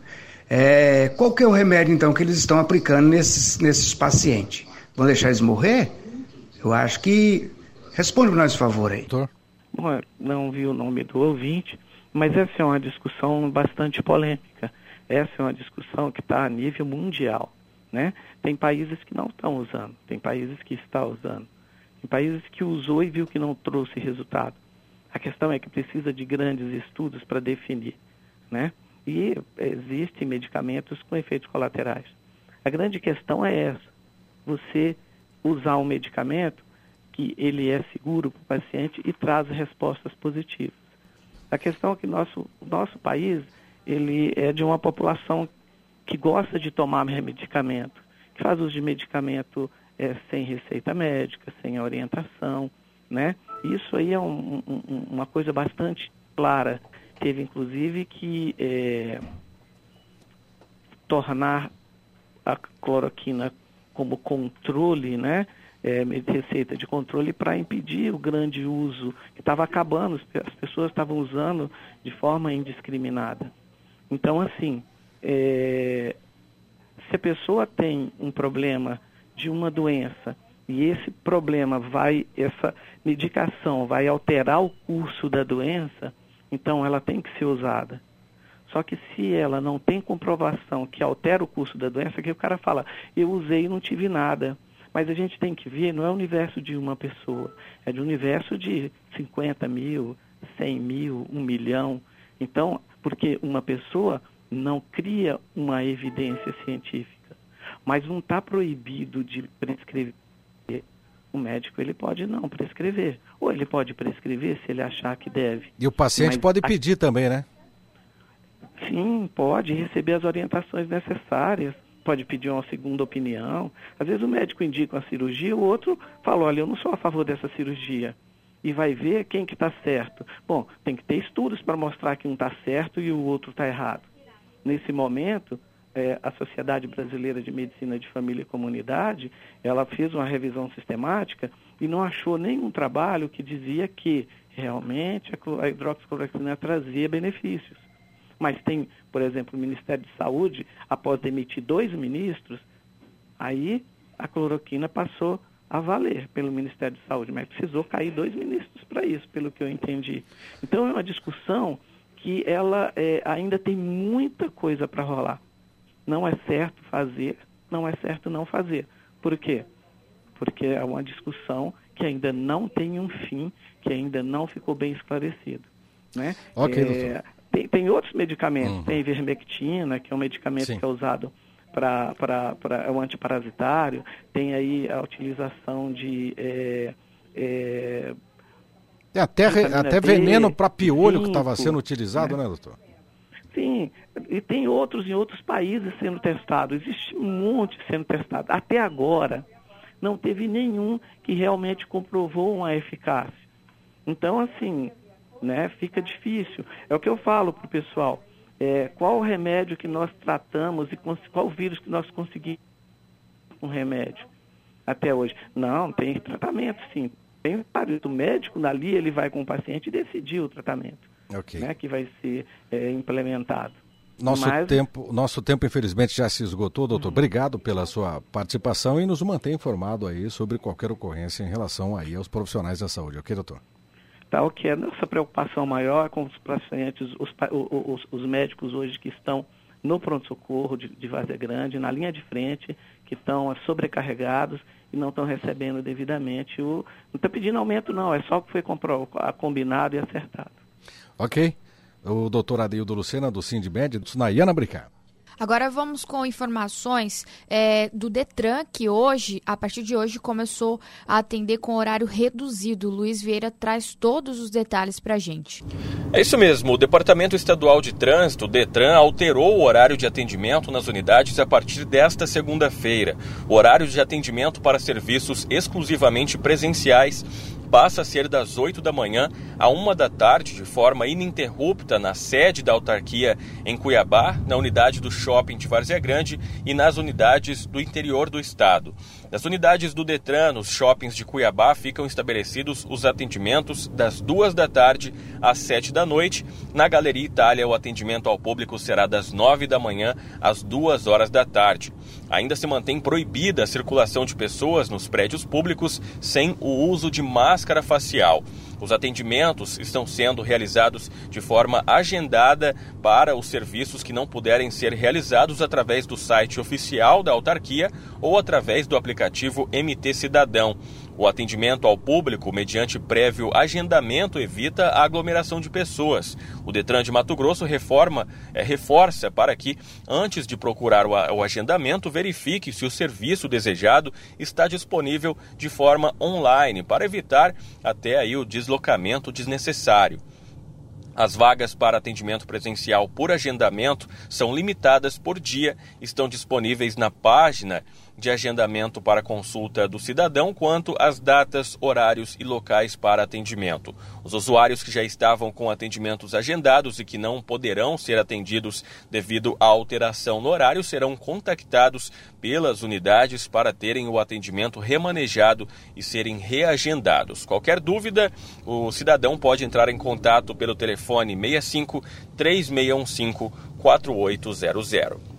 é, qual que é o remédio então que eles estão aplicando nesses, nesses pacientes? Vão deixar eles morrer? Eu acho que. Responde para nós, por favor, aí. Bom, não vi o nome do ouvinte, mas essa é uma discussão bastante polêmica. Essa é uma discussão que está a nível mundial. Né? Tem países que não estão usando, tem países que estão usando, tem países que usou e viu que não trouxe resultado. A questão é que precisa de grandes estudos para definir, né? E existem medicamentos com efeitos colaterais. A grande questão é essa: você usar um medicamento que ele é seguro para o paciente e traz respostas positivas. A questão é que nosso nosso país ele é de uma população que gosta de tomar medicamento, que faz uso de medicamento é, sem receita médica, sem orientação, né? Isso aí é um, um, uma coisa bastante clara. Teve, inclusive, que é, tornar a cloroquina como controle, né? É, receita de controle para impedir o grande uso que estava acabando, as pessoas estavam usando de forma indiscriminada. Então, assim, é, se a pessoa tem um problema de uma doença e esse problema vai, essa medicação vai alterar o curso da doença, então ela tem que ser usada. Só que se ela não tem comprovação que altera o curso da doença, que o cara fala, eu usei e não tive nada. Mas a gente tem que ver, não é o universo de uma pessoa, é de um universo de 50 mil, 100 mil, 1 milhão. Então, porque uma pessoa não cria uma evidência científica, mas não está proibido de prescrever o médico ele pode não prescrever. Ou ele pode prescrever se ele achar que deve. E o paciente Mas pode a... pedir também, né? Sim, pode receber as orientações necessárias, pode pedir uma segunda opinião. Às vezes o médico indica uma cirurgia, o outro fala, olha, eu não sou a favor dessa cirurgia. E vai ver quem que está certo. Bom, tem que ter estudos para mostrar que um está certo e o outro está errado. Nesse momento, é, a Sociedade Brasileira de Medicina de Família e Comunidade, ela fez uma revisão sistemática e não achou nenhum trabalho que dizia que realmente a hidroxicloroquina trazia benefícios. mas tem, por exemplo, o Ministério de Saúde, após demitir dois ministros, aí a cloroquina passou a valer pelo Ministério de Saúde, mas precisou cair dois ministros para isso, pelo que eu entendi. Então é uma discussão que ela é, ainda tem muita coisa para rolar. Não é certo fazer, não é certo não fazer. Por quê? Porque é uma discussão que ainda não tem um fim, que ainda não ficou bem esclarecido. Né? Ok, é, tem, tem outros medicamentos, uhum. tem ivermectina, que é um medicamento Sim. que é usado para é um antiparasitário, tem aí a utilização de. É, é, é até, até veneno para piolho que estava sendo utilizado, né, né doutor? Sim, e tem outros em outros países sendo testados. Existe um monte sendo testado. Até agora, não teve nenhum que realmente comprovou uma eficácia. Então, assim, né, fica difícil. É o que eu falo para o pessoal. É, qual o remédio que nós tratamos e qual o vírus que nós conseguimos com remédio até hoje? Não, tem tratamento sim. Tem o médico ali, ele vai com o paciente e decidir o tratamento okay. né, que vai ser é, implementado. Nosso, Mas... tempo, nosso tempo, infelizmente, já se esgotou, doutor. Uhum. Obrigado pela sua participação e nos mantém informado aí sobre qualquer ocorrência em relação aí aos profissionais da saúde, ok, doutor? Tá, o que é nossa preocupação maior com os pacientes, os, os, os médicos hoje que estão no pronto-socorro de, de Grande, na linha de frente, que estão sobrecarregados e não estão recebendo devidamente. O, não está pedindo aumento, não, é só o que foi combinado e acertado. Ok. O doutor Adeildo Lucena, do Sindmed, do Nayana Bricar. Agora vamos com informações é, do Detran, que hoje, a partir de hoje, começou a atender com horário reduzido. Luiz Vieira traz todos os detalhes para a gente. É isso mesmo. O Departamento Estadual de Trânsito, Detran, alterou o horário de atendimento nas unidades a partir desta segunda-feira. O horário de atendimento para serviços exclusivamente presenciais passa a ser das 8 da manhã a 1 da tarde, de forma ininterrupta, na sede da autarquia em Cuiabá, na unidade do shopping de Várzea Grande e nas unidades do interior do estado. Nas unidades do Detran, nos shoppings de Cuiabá, ficam estabelecidos os atendimentos das 2 da tarde às 7 da noite. Na Galeria Itália, o atendimento ao público será das 9 da manhã às 2 horas da tarde. Ainda se mantém proibida a circulação de pessoas nos prédios públicos sem o uso de máscara facial. Os atendimentos estão sendo realizados de forma agendada para os serviços que não puderem ser realizados através do site oficial da autarquia ou através do aplicativo MT Cidadão. O atendimento ao público, mediante prévio agendamento, evita a aglomeração de pessoas. O Detran de Mato Grosso reforma, é, reforça para que, antes de procurar o, o agendamento, verifique se o serviço desejado está disponível de forma online, para evitar até aí o deslocamento desnecessário. As vagas para atendimento presencial por agendamento são limitadas por dia, estão disponíveis na página de agendamento para consulta do cidadão, quanto às datas, horários e locais para atendimento. Os usuários que já estavam com atendimentos agendados e que não poderão ser atendidos devido à alteração no horário serão contactados pelas unidades para terem o atendimento remanejado e serem reagendados. Qualquer dúvida, o cidadão pode entrar em contato pelo telefone 65 3615 4800.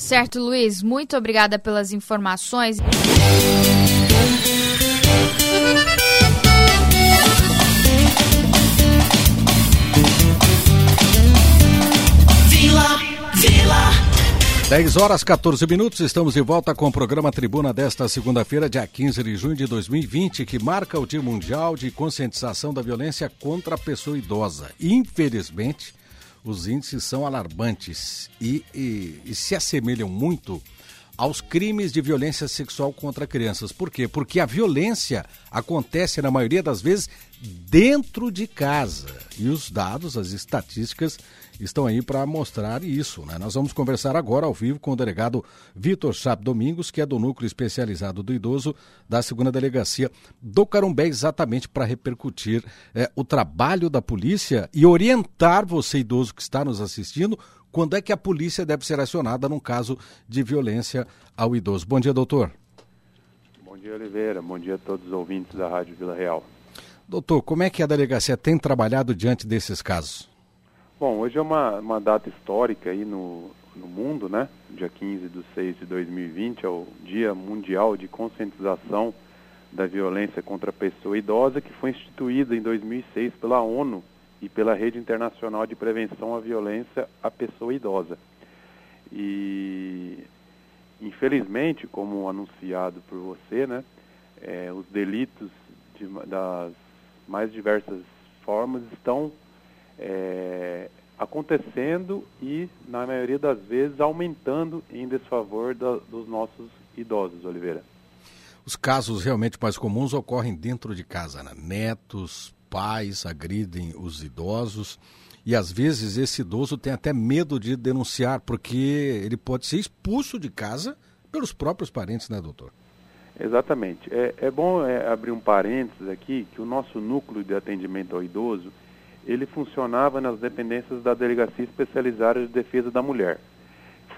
Certo, Luiz, muito obrigada pelas informações. Vila, Vila. 10 horas 14 minutos, estamos de volta com o programa Tribuna desta segunda-feira, dia 15 de junho de 2020, que marca o Dia Mundial de Conscientização da Violência contra a Pessoa Idosa. Infelizmente, os índices são alarmantes e, e, e se assemelham muito aos crimes de violência sexual contra crianças. Por quê? Porque a violência acontece, na maioria das vezes, dentro de casa. E os dados, as estatísticas, estão aí para mostrar isso. Né? Nós vamos conversar agora ao vivo com o delegado Vitor Chap Domingos, que é do Núcleo Especializado do Idoso da segunda Delegacia do Carumbé, exatamente para repercutir é, o trabalho da polícia e orientar você, idoso que está nos assistindo, quando é que a polícia deve ser acionada num caso de violência ao idoso. Bom dia, doutor. Bom dia, Oliveira. Bom dia a todos os ouvintes da Rádio Vila Real. Doutor, como é que a delegacia tem trabalhado diante desses casos? Bom, hoje é uma, uma data histórica aí no, no mundo, né? Dia 15 de 6 de 2020 é o Dia Mundial de Conscientização da Violência contra a Pessoa Idosa, que foi instituída em 2006 pela ONU e pela Rede Internacional de Prevenção à Violência à Pessoa Idosa. E, infelizmente, como anunciado por você, né, é, os delitos de, das mais diversas formas estão é, acontecendo e, na maioria das vezes, aumentando em desfavor da, dos nossos idosos, Oliveira. Os casos realmente mais comuns ocorrem dentro de casa, né? Netos, pais agridem os idosos e às vezes esse idoso tem até medo de denunciar porque ele pode ser expulso de casa pelos próprios parentes, né, doutor? Exatamente. É, é bom é, abrir um parênteses aqui que o nosso núcleo de atendimento ao idoso ele funcionava nas dependências da Delegacia Especializada de Defesa da Mulher.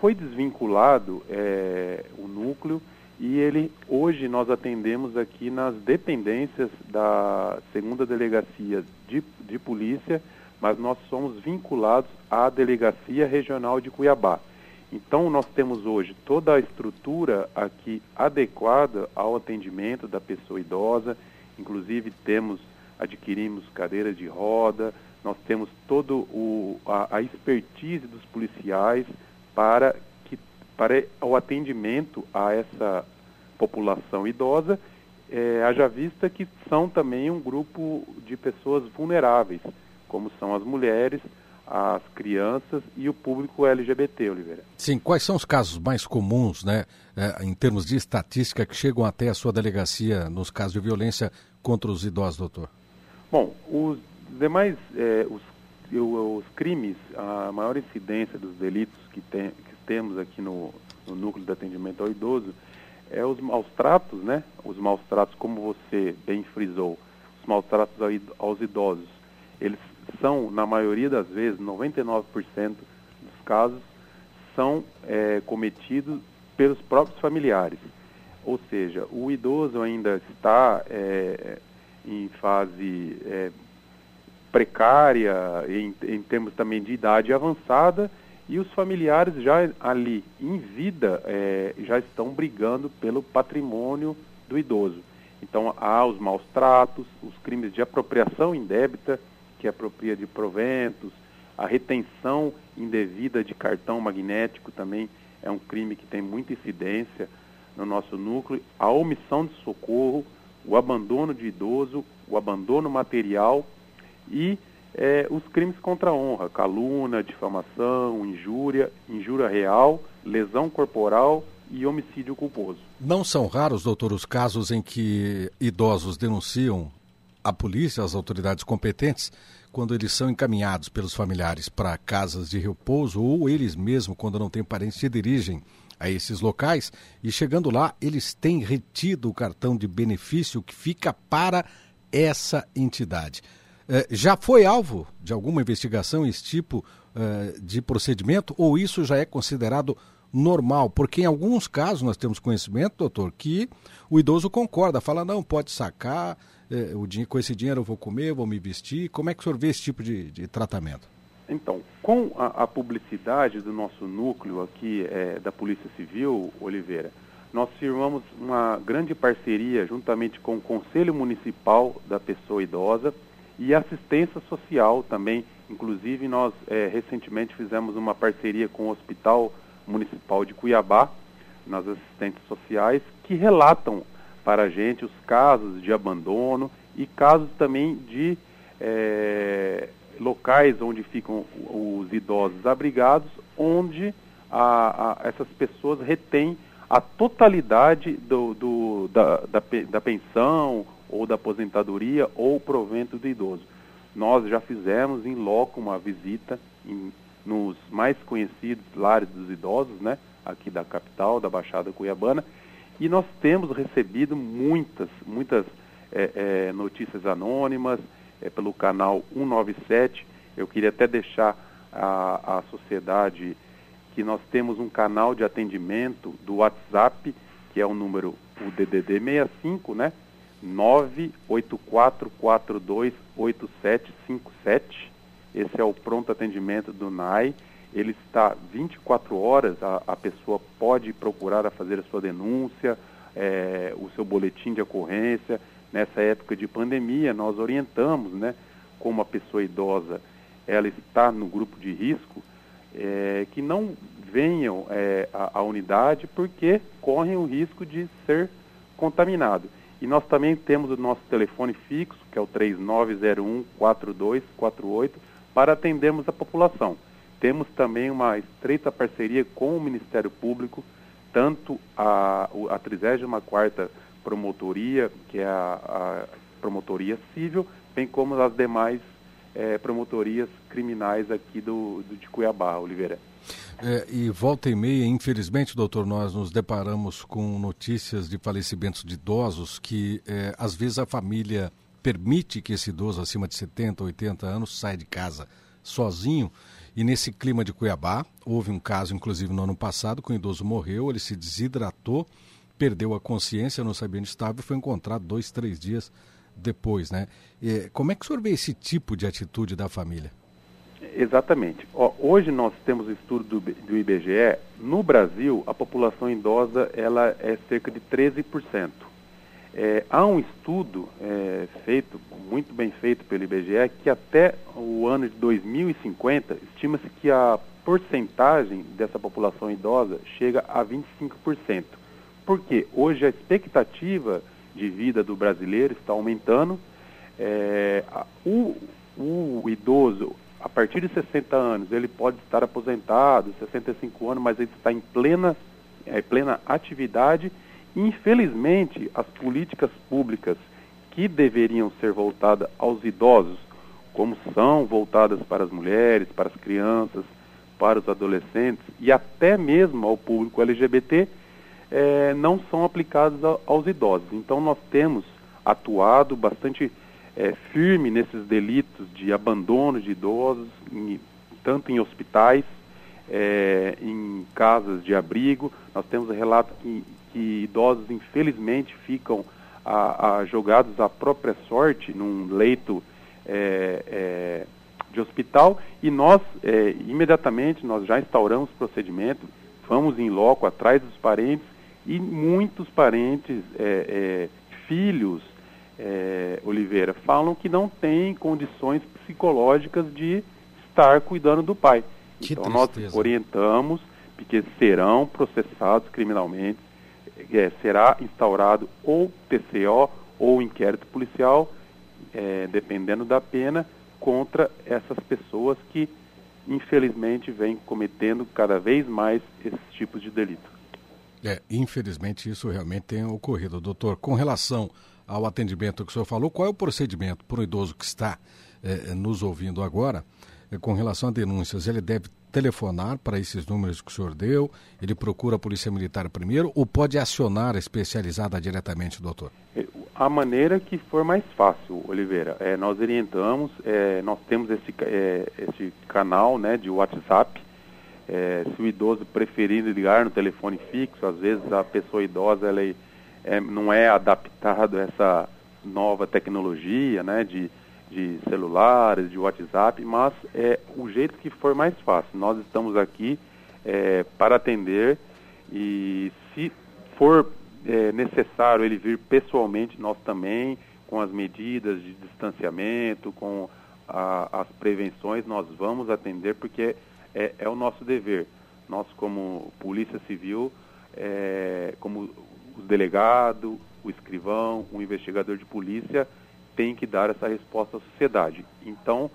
Foi desvinculado é, o núcleo e ele hoje nós atendemos aqui nas dependências da segunda delegacia de, de polícia, mas nós somos vinculados à delegacia regional de Cuiabá. Então nós temos hoje toda a estrutura aqui adequada ao atendimento da pessoa idosa, inclusive temos adquirimos cadeiras de roda, nós temos todo o a, a expertise dos policiais para que para o atendimento a essa população idosa, é, haja vista que são também um grupo de pessoas vulneráveis, como são as mulheres, as crianças e o público LGBT, Oliveira. Sim, quais são os casos mais comuns, né, é, em termos de estatística, que chegam até a sua delegacia nos casos de violência contra os idosos, doutor? Bom, os demais, é, os, os, crimes, a maior incidência dos delitos que, tem, que temos aqui no, no núcleo de atendimento ao idoso é os maus tratos, né? Os maus tratos, como você bem frisou, os maus tratos aos idosos, eles são, na maioria das vezes, 99% dos casos, são é, cometidos pelos próprios familiares. Ou seja, o idoso ainda está é, em fase é, precária, em, em termos também de idade avançada, e os familiares já ali em vida é, já estão brigando pelo patrimônio do idoso. Então há os maus tratos, os crimes de apropriação indébita, que apropria de proventos, a retenção indevida de cartão magnético também é um crime que tem muita incidência no nosso núcleo, a omissão de socorro, o abandono de idoso, o abandono material e é, os crimes contra a honra, calúnia, difamação, injúria, injúria real, lesão corporal e homicídio culposo. Não são raros, doutor, os casos em que idosos denunciam a polícia, as autoridades competentes, quando eles são encaminhados pelos familiares para casas de repouso ou eles mesmos, quando não têm parentes, se dirigem a esses locais e chegando lá, eles têm retido o cartão de benefício que fica para essa entidade. É, já foi alvo de alguma investigação esse tipo é, de procedimento ou isso já é considerado normal? Porque em alguns casos nós temos conhecimento, doutor, que o idoso concorda, fala, não, pode sacar, é, o dinheiro, com esse dinheiro eu vou comer, vou me vestir. Como é que o senhor vê esse tipo de, de tratamento? Então, com a, a, publicidade do nosso núcleo aqui é, da Polícia Civil, Oliveira, nós firmamos uma grande parceria juntamente com o Conselho Municipal da Pessoa Idosa, e assistência social também. Inclusive, nós é, recentemente fizemos uma parceria com o Hospital Municipal de Cuiabá, nas assistentes sociais, que relatam para a gente os casos de abandono e casos também de é, locais onde ficam os idosos abrigados, onde a, a, essas pessoas retêm a totalidade do, do da, da, da pensão ou da aposentadoria ou provento do idoso. Nós já fizemos em loco uma visita em, nos mais conhecidos lares dos idosos, né, aqui da capital, da Baixada Cuiabana, e nós temos recebido muitas, muitas é, é, notícias anônimas é, pelo canal 197. Eu queria até deixar a, a sociedade que nós temos um canal de atendimento do WhatsApp, que é o número o DDD 65, né? 984428757 esse é o pronto atendimento do NAI. Ele está 24 horas, a, a pessoa pode procurar a fazer a sua denúncia, é, o seu boletim de ocorrência. Nessa época de pandemia, nós orientamos, né, como a pessoa idosa ela está no grupo de risco, é, que não venham é, à, unidade porque correm o risco de ser contaminado. E nós também temos o nosso telefone fixo, que é o 3901-4248, para atendermos a população. Temos também uma estreita parceria com o Ministério Público, tanto a, a 34ª Promotoria, que é a, a Promotoria Civil, bem como as demais é, promotorias criminais aqui do, do de Cuiabá, Oliveira. É, e volta e meia, infelizmente, doutor, nós nos deparamos com notícias de falecimentos de idosos que é, às vezes a família permite que esse idoso acima de 70, 80 anos saia de casa sozinho. E nesse clima de Cuiabá, houve um caso, inclusive no ano passado, que um idoso morreu, ele se desidratou, perdeu a consciência, não sabia onde estava e foi encontrado dois, três dias depois, né? E, como é que o senhor vê esse tipo de atitude da família? Exatamente. Ó, hoje nós temos o estudo do, do, IBGE. No Brasil, a população idosa ela é cerca de 13%. É, há um estudo é, feito, muito bem feito pelo IBGE, que até o ano de 2050, estima-se que a porcentagem dessa população idosa chega a 25%. Porque hoje a expectativa de vida do brasileiro está aumentando. É, o, o idoso, a partir de 60 anos, ele pode estar aposentado, 65 anos, mas ele está em plena, é, plena atividade. Infelizmente, as políticas públicas que deveriam ser voltadas aos idosos, como são voltadas para as mulheres, para as crianças, para os adolescentes e até mesmo ao público LGBT, é, não são aplicados aos idosos. Então nós temos atuado bastante é, firme nesses delitos de abandono de idosos, em, tanto em hospitais, é, em casas de abrigo. Nós temos relatos que, que idosos, infelizmente, ficam a, a, jogados à própria sorte num leito é, é, de hospital e nós, é, imediatamente, nós já instauramos procedimento, vamos em loco atrás dos parentes e muitos parentes, é, é, filhos, é, Oliveira, falam que não têm condições psicológicas de estar cuidando do pai. Que então tristeza. nós orientamos porque serão processados criminalmente, é, será instaurado ou TCO ou inquérito policial, é, dependendo da pena, contra essas pessoas que infelizmente vêm cometendo cada vez mais esses tipos de delito. É, infelizmente isso realmente tem ocorrido. Doutor, com relação ao atendimento que o senhor falou, qual é o procedimento para o idoso que está é, nos ouvindo agora, é, com relação a denúncias? Ele deve telefonar para esses números que o senhor deu, ele procura a Polícia Militar primeiro ou pode acionar a especializada diretamente, doutor? A maneira que for mais fácil, Oliveira. É, nós orientamos, é, nós temos esse, é, esse canal né, de WhatsApp, é, se o idoso preferir ligar no telefone fixo, às vezes a pessoa idosa ela é, é, não é adaptada a essa nova tecnologia, né, de, de celulares, de WhatsApp, mas é o jeito que for mais fácil. Nós estamos aqui é, para atender e se for é, necessário ele vir pessoalmente, nós também, com as medidas de distanciamento, com a, as prevenções, nós vamos atender, porque é, é o nosso dever. Nós, como Polícia Civil, é, como o delegado, o escrivão, o investigador de polícia, tem que dar essa resposta à sociedade. Então,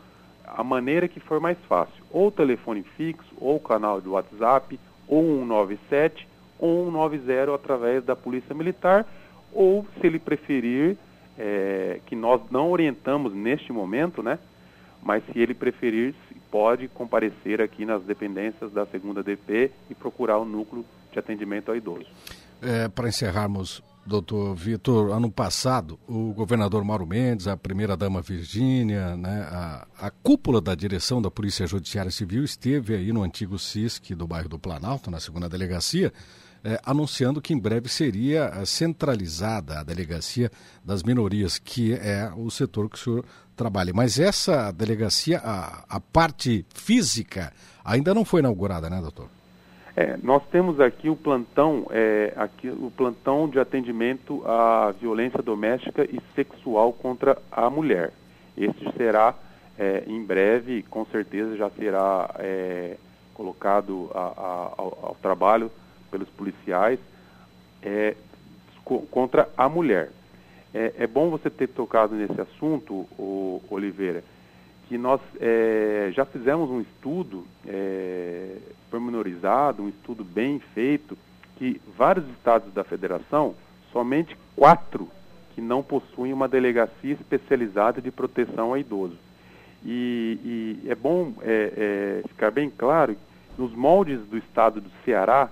a maneira que for mais fácil, ou telefone fixo, ou canal de WhatsApp, ou 197, ou 190 através da Polícia Militar, ou se ele preferir, é, que nós não orientamos neste momento, né? Mas se ele preferir, pode comparecer aqui nas dependências da segunda DP e procurar o núcleo de atendimento ao idoso. É, Para encerrarmos doutor Vitor, ano passado, o governador Mauro Mendes, a primeira-dama Virgínia, né, a, a, cúpula da direção da Polícia Judiciária Civil esteve aí no antigo CISC do bairro do Planalto, na segunda delegacia, é, anunciando que em breve seria eh, centralizada a delegacia das minorias, que é o setor que o senhor trabalha. Mas essa delegacia, a, a parte física, ainda não foi inaugurada, né, doutor? É, nós temos aqui o plantão, é, aqui, o plantão de atendimento à violência doméstica e sexual contra a mulher. Este será é, em breve, com certeza já será é, colocado a, a, ao, ao, trabalho pelos policiais é, co contra a mulher. É, é, bom você ter tocado nesse assunto, o, Oliveira, que nós é, já fizemos um estudo é, pormenorizado, um estudo bem feito, que vários estados da federação, somente quatro que não possuem uma delegacia especializada de proteção a idoso. E, e é bom é, é, ficar bem claro, nos moldes do estado do Ceará,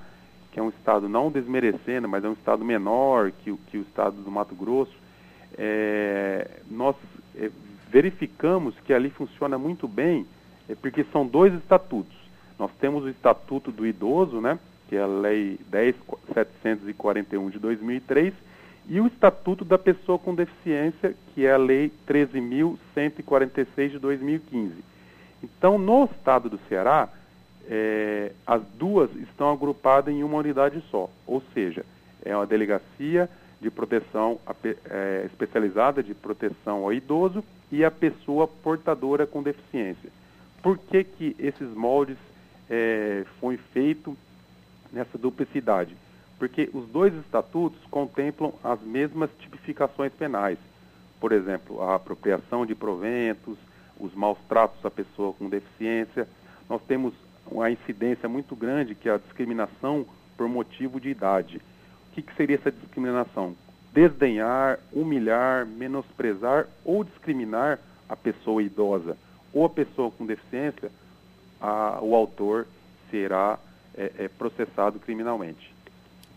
que é um estado não desmerecendo, mas é um estado menor que, que o estado do Mato Grosso, é, nós é, verificamos que ali funciona muito bem, é porque são dois estatutos. Nós temos o Estatuto do Idoso, né, que é a Lei 10.741 de 2003, e o Estatuto da Pessoa com Deficiência, que é a Lei 13.146 de 2015. Então, no estado do Ceará, é, as duas estão agrupadas em uma unidade só, ou seja, é uma delegacia de proteção é, especializada de proteção ao idoso e a pessoa portadora com deficiência. Por que, que esses moldes é, foi feito nessa duplicidade? Porque os dois estatutos contemplam as mesmas tipificações penais. Por exemplo, a apropriação de proventos, os maus tratos à pessoa com deficiência. Nós temos uma incidência muito grande que é a discriminação por motivo de idade. Que, que seria essa discriminação? desdenhar, humilhar, menosprezar ou discriminar a pessoa idosa ou a pessoa com deficiência, a, o autor será é, é, processado criminalmente.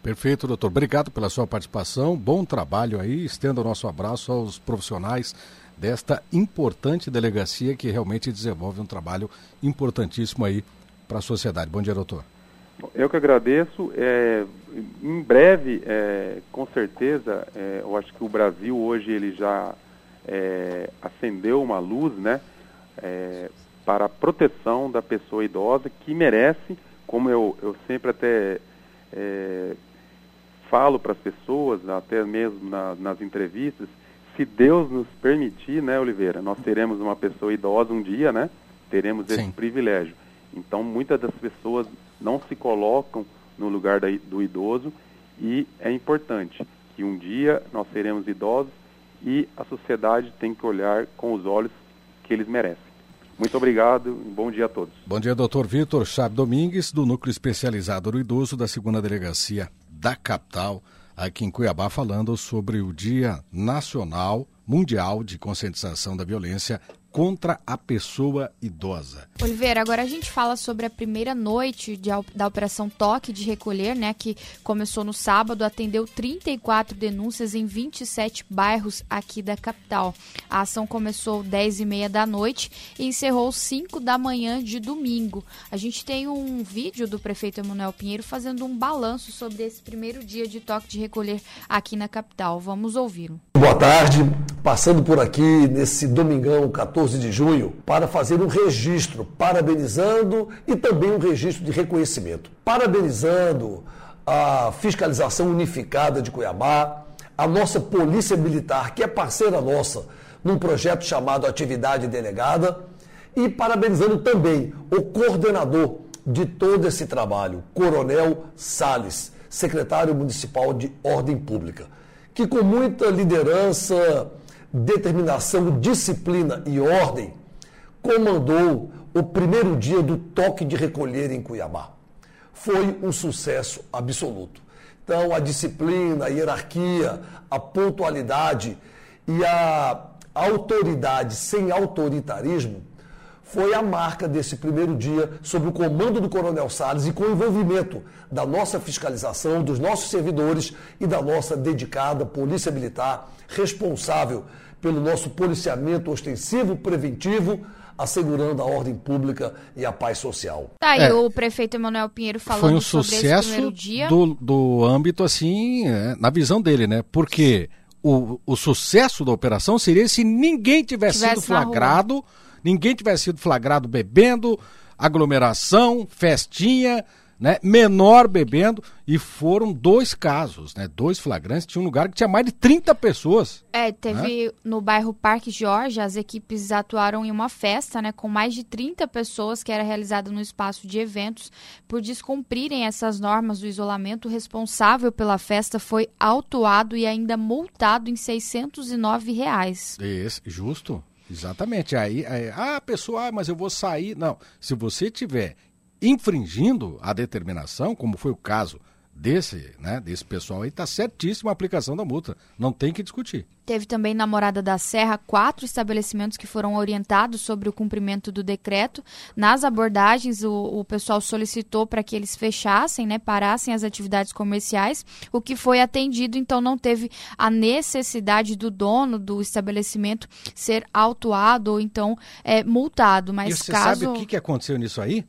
Perfeito, doutor. Obrigado pela sua participação. Bom trabalho aí. Estenda o nosso abraço aos profissionais desta importante delegacia que realmente desenvolve um trabalho importantíssimo aí para a sociedade. Bom dia, doutor. Eu que agradeço. É, em breve, é, com certeza, é, eu acho que o Brasil hoje ele já é, acendeu uma luz, né, é, para a proteção da pessoa idosa que merece, como eu, eu sempre até é, falo para as pessoas, até mesmo na, nas entrevistas, se Deus nos permitir, né, Oliveira, nós teremos uma pessoa idosa um dia, né? Teremos Sim. esse privilégio. Então, muitas das pessoas não se colocam no lugar da, do idoso e é importante que um dia nós seremos idosos e a sociedade tem que olhar com os olhos que eles merecem. Muito obrigado e bom dia a todos. Bom dia, doutor Vitor Chab Domingues, do Núcleo Especializado do Idoso da Segunda Delegacia da Capital, aqui em Cuiabá, falando sobre o Dia Nacional Mundial de Conscientização da Violência contra a pessoa idosa. Oliveira, agora a gente fala sobre a primeira noite de, da Operação Toque de Recolher, né, que começou no sábado, atendeu 34 denúncias em 27 bairros aqui da capital. A ação começou 10 e meia da noite e encerrou 5 da manhã de domingo. A gente tem um vídeo do prefeito Emanuel Pinheiro fazendo um balanço sobre esse primeiro dia de toque de recolher aqui na capital. Vamos ouvi-lo. Boa tarde, passando por aqui nesse domingão 14 de junho para fazer um registro, parabenizando e também um registro de reconhecimento. Parabenizando a fiscalização unificada de Cuiabá, a nossa Polícia Militar, que é parceira nossa num projeto chamado Atividade Delegada, e parabenizando também o coordenador de todo esse trabalho, Coronel Sales, secretário municipal de Ordem Pública que com muita liderança, determinação, disciplina e ordem, comandou o primeiro dia do toque de recolher em Cuiabá. Foi um sucesso absoluto. Então, a disciplina, a hierarquia, a pontualidade e a autoridade sem autoritarismo foi a marca desse primeiro dia sob o comando do Coronel Salles e com o envolvimento da nossa fiscalização, dos nossos servidores e da nossa dedicada Polícia Militar, responsável pelo nosso policiamento ostensivo preventivo, assegurando a ordem pública e a paz social. Tá aí é, o prefeito Emanuel Pinheiro falando foi um sucesso do, do âmbito assim, é, na visão dele, né? Porque o, o sucesso da operação seria se ninguém tivesse, tivesse sido flagrado ninguém tivesse sido flagrado bebendo, aglomeração, festinha, né, menor bebendo, e foram dois casos, né, dois flagrantes. Tinha um lugar que tinha mais de 30 pessoas. É, teve né? no bairro Parque Jorge, as equipes atuaram em uma festa, né, com mais de 30 pessoas, que era realizada no espaço de eventos. Por descumprirem essas normas do isolamento, o responsável pela festa foi autuado e ainda multado em 609 reais. Esse, justo. Exatamente. Aí, aí ah, pessoal, ah, mas eu vou sair. Não. Se você tiver infringindo a determinação, como foi o caso desse, né, desse pessoal aí, está certíssima a aplicação da multa. Não tem que discutir. Teve também na Morada da Serra quatro estabelecimentos que foram orientados sobre o cumprimento do decreto. Nas abordagens, o, o pessoal solicitou para que eles fechassem, né, parassem as atividades comerciais, o que foi atendido, então não teve a necessidade do dono do estabelecimento ser autuado ou então é, multado. Mas e você caso... sabe o que, que aconteceu nisso aí?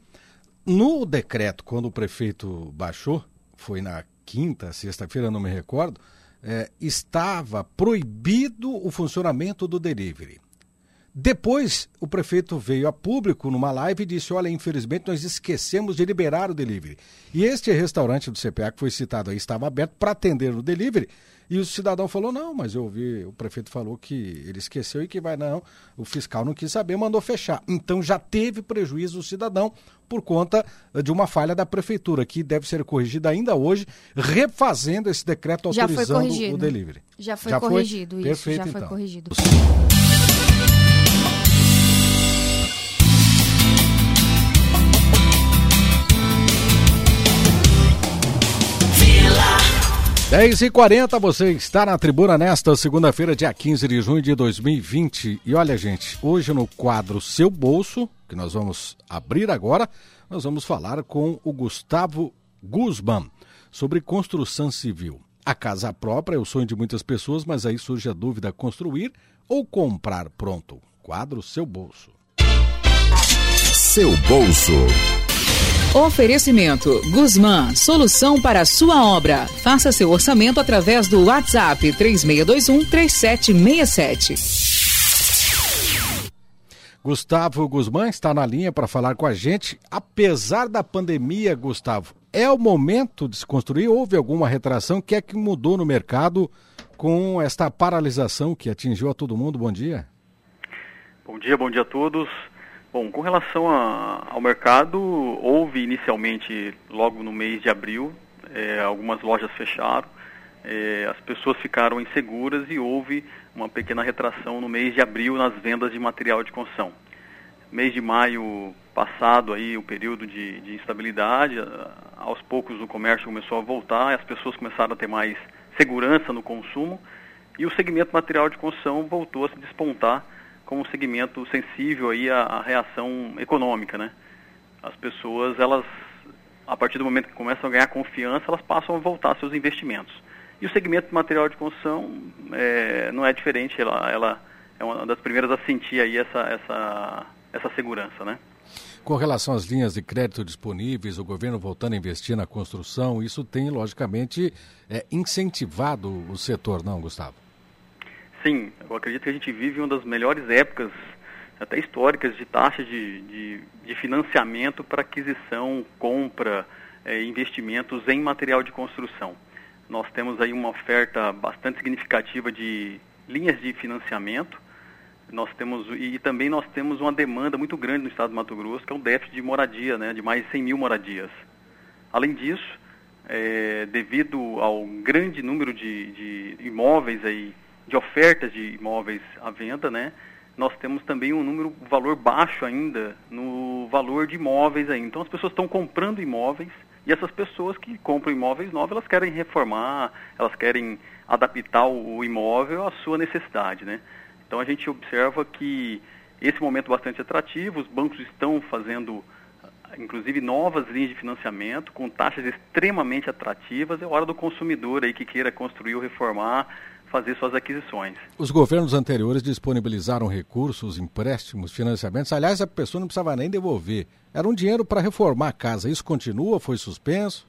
No decreto, quando o prefeito baixou, foi na quinta, sexta-feira, não me recordo, é, estava proibido o funcionamento do delivery. Depois, o prefeito veio a público numa live e disse: Olha, infelizmente nós esquecemos de liberar o delivery. E este restaurante do CPA que foi citado aí estava aberto para atender o delivery. E o cidadão falou: Não, mas eu ouvi, o prefeito falou que ele esqueceu e que vai, não. O fiscal não quis saber, mandou fechar. Então já teve prejuízo o cidadão por conta de uma falha da prefeitura, que deve ser corrigida ainda hoje, refazendo esse decreto autorizando o delivery. Já foi já corrigido foi? isso, Perfeito, já foi então. corrigido. 10h40, você está na tribuna nesta segunda-feira, dia 15 de junho de 2020. E olha, gente, hoje no quadro Seu Bolso, que nós vamos abrir agora, nós vamos falar com o Gustavo Guzman sobre construção civil. A casa própria é o sonho de muitas pessoas, mas aí surge a dúvida: construir ou comprar pronto? Quadro Seu Bolso. Seu Bolso. Oferecimento Guzman, solução para a sua obra. Faça seu orçamento através do WhatsApp 3621 3767. Gustavo Guzman está na linha para falar com a gente. Apesar da pandemia, Gustavo, é o momento de se construir? Houve alguma retração? O que é que mudou no mercado com esta paralisação que atingiu a todo mundo? Bom dia. Bom dia, bom dia a todos. Bom, com relação a, ao mercado, houve inicialmente, logo no mês de abril, é, algumas lojas fecharam, é, as pessoas ficaram inseguras e houve uma pequena retração no mês de abril nas vendas de material de construção. Mês de maio passado aí o período de, de instabilidade, aos poucos o comércio começou a voltar, as pessoas começaram a ter mais segurança no consumo e o segmento material de construção voltou a se despontar como um segmento sensível aí à, à, reação econômica, né? As pessoas, elas, a partir do momento que começam a ganhar confiança, elas passam a voltar seus investimentos. E o segmento de material de construção é, não é diferente, ela, ela é uma das primeiras a sentir aí essa, essa, essa segurança, né? Com relação às linhas de crédito disponíveis, o governo voltando a investir na construção, isso tem, logicamente, é, incentivado o setor, não, Gustavo? Sim, eu acredito que a gente vive uma das melhores épocas, até históricas, de taxa de, de, de financiamento para aquisição, compra, é, investimentos em material de construção. Nós temos aí uma oferta bastante significativa de linhas de financiamento. Nós temos e também nós temos uma demanda muito grande no estado do Mato Grosso, que é um déficit de moradia, né, de mais de 100 mil moradias. Além disso, é, devido ao grande número de, de imóveis aí de ofertas de imóveis à venda, né? Nós temos também um número, um valor baixo ainda no valor de imóveis aí. Então as pessoas estão comprando imóveis e essas pessoas que compram imóveis novos, elas querem reformar, elas querem adaptar o imóvel à sua necessidade, né? Então a gente observa que esse momento bastante atrativo, os bancos estão fazendo inclusive novas linhas de financiamento com taxas extremamente atrativas, é hora do consumidor aí que queira construir ou reformar fazer suas aquisições. Os governos anteriores disponibilizaram recursos, empréstimos, financiamentos. Aliás, a pessoa não precisava nem devolver. Era um dinheiro para reformar a casa. Isso continua? Foi suspenso?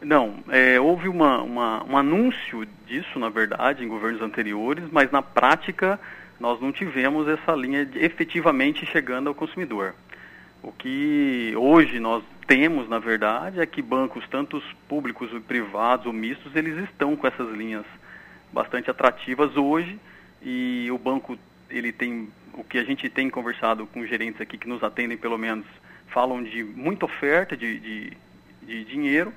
Não, é, houve uma, uma, um anúncio disso, na verdade, em governos anteriores, mas na prática nós não tivemos essa linha de, efetivamente chegando ao consumidor. O que hoje nós temos, na verdade, é que bancos, tanto públicos, privados ou mistos, eles estão com essas linhas bastante atrativas hoje e o banco, ele tem, o que a gente tem conversado com gerentes aqui que nos atendem pelo menos, falam de muita oferta de, de, de dinheiro,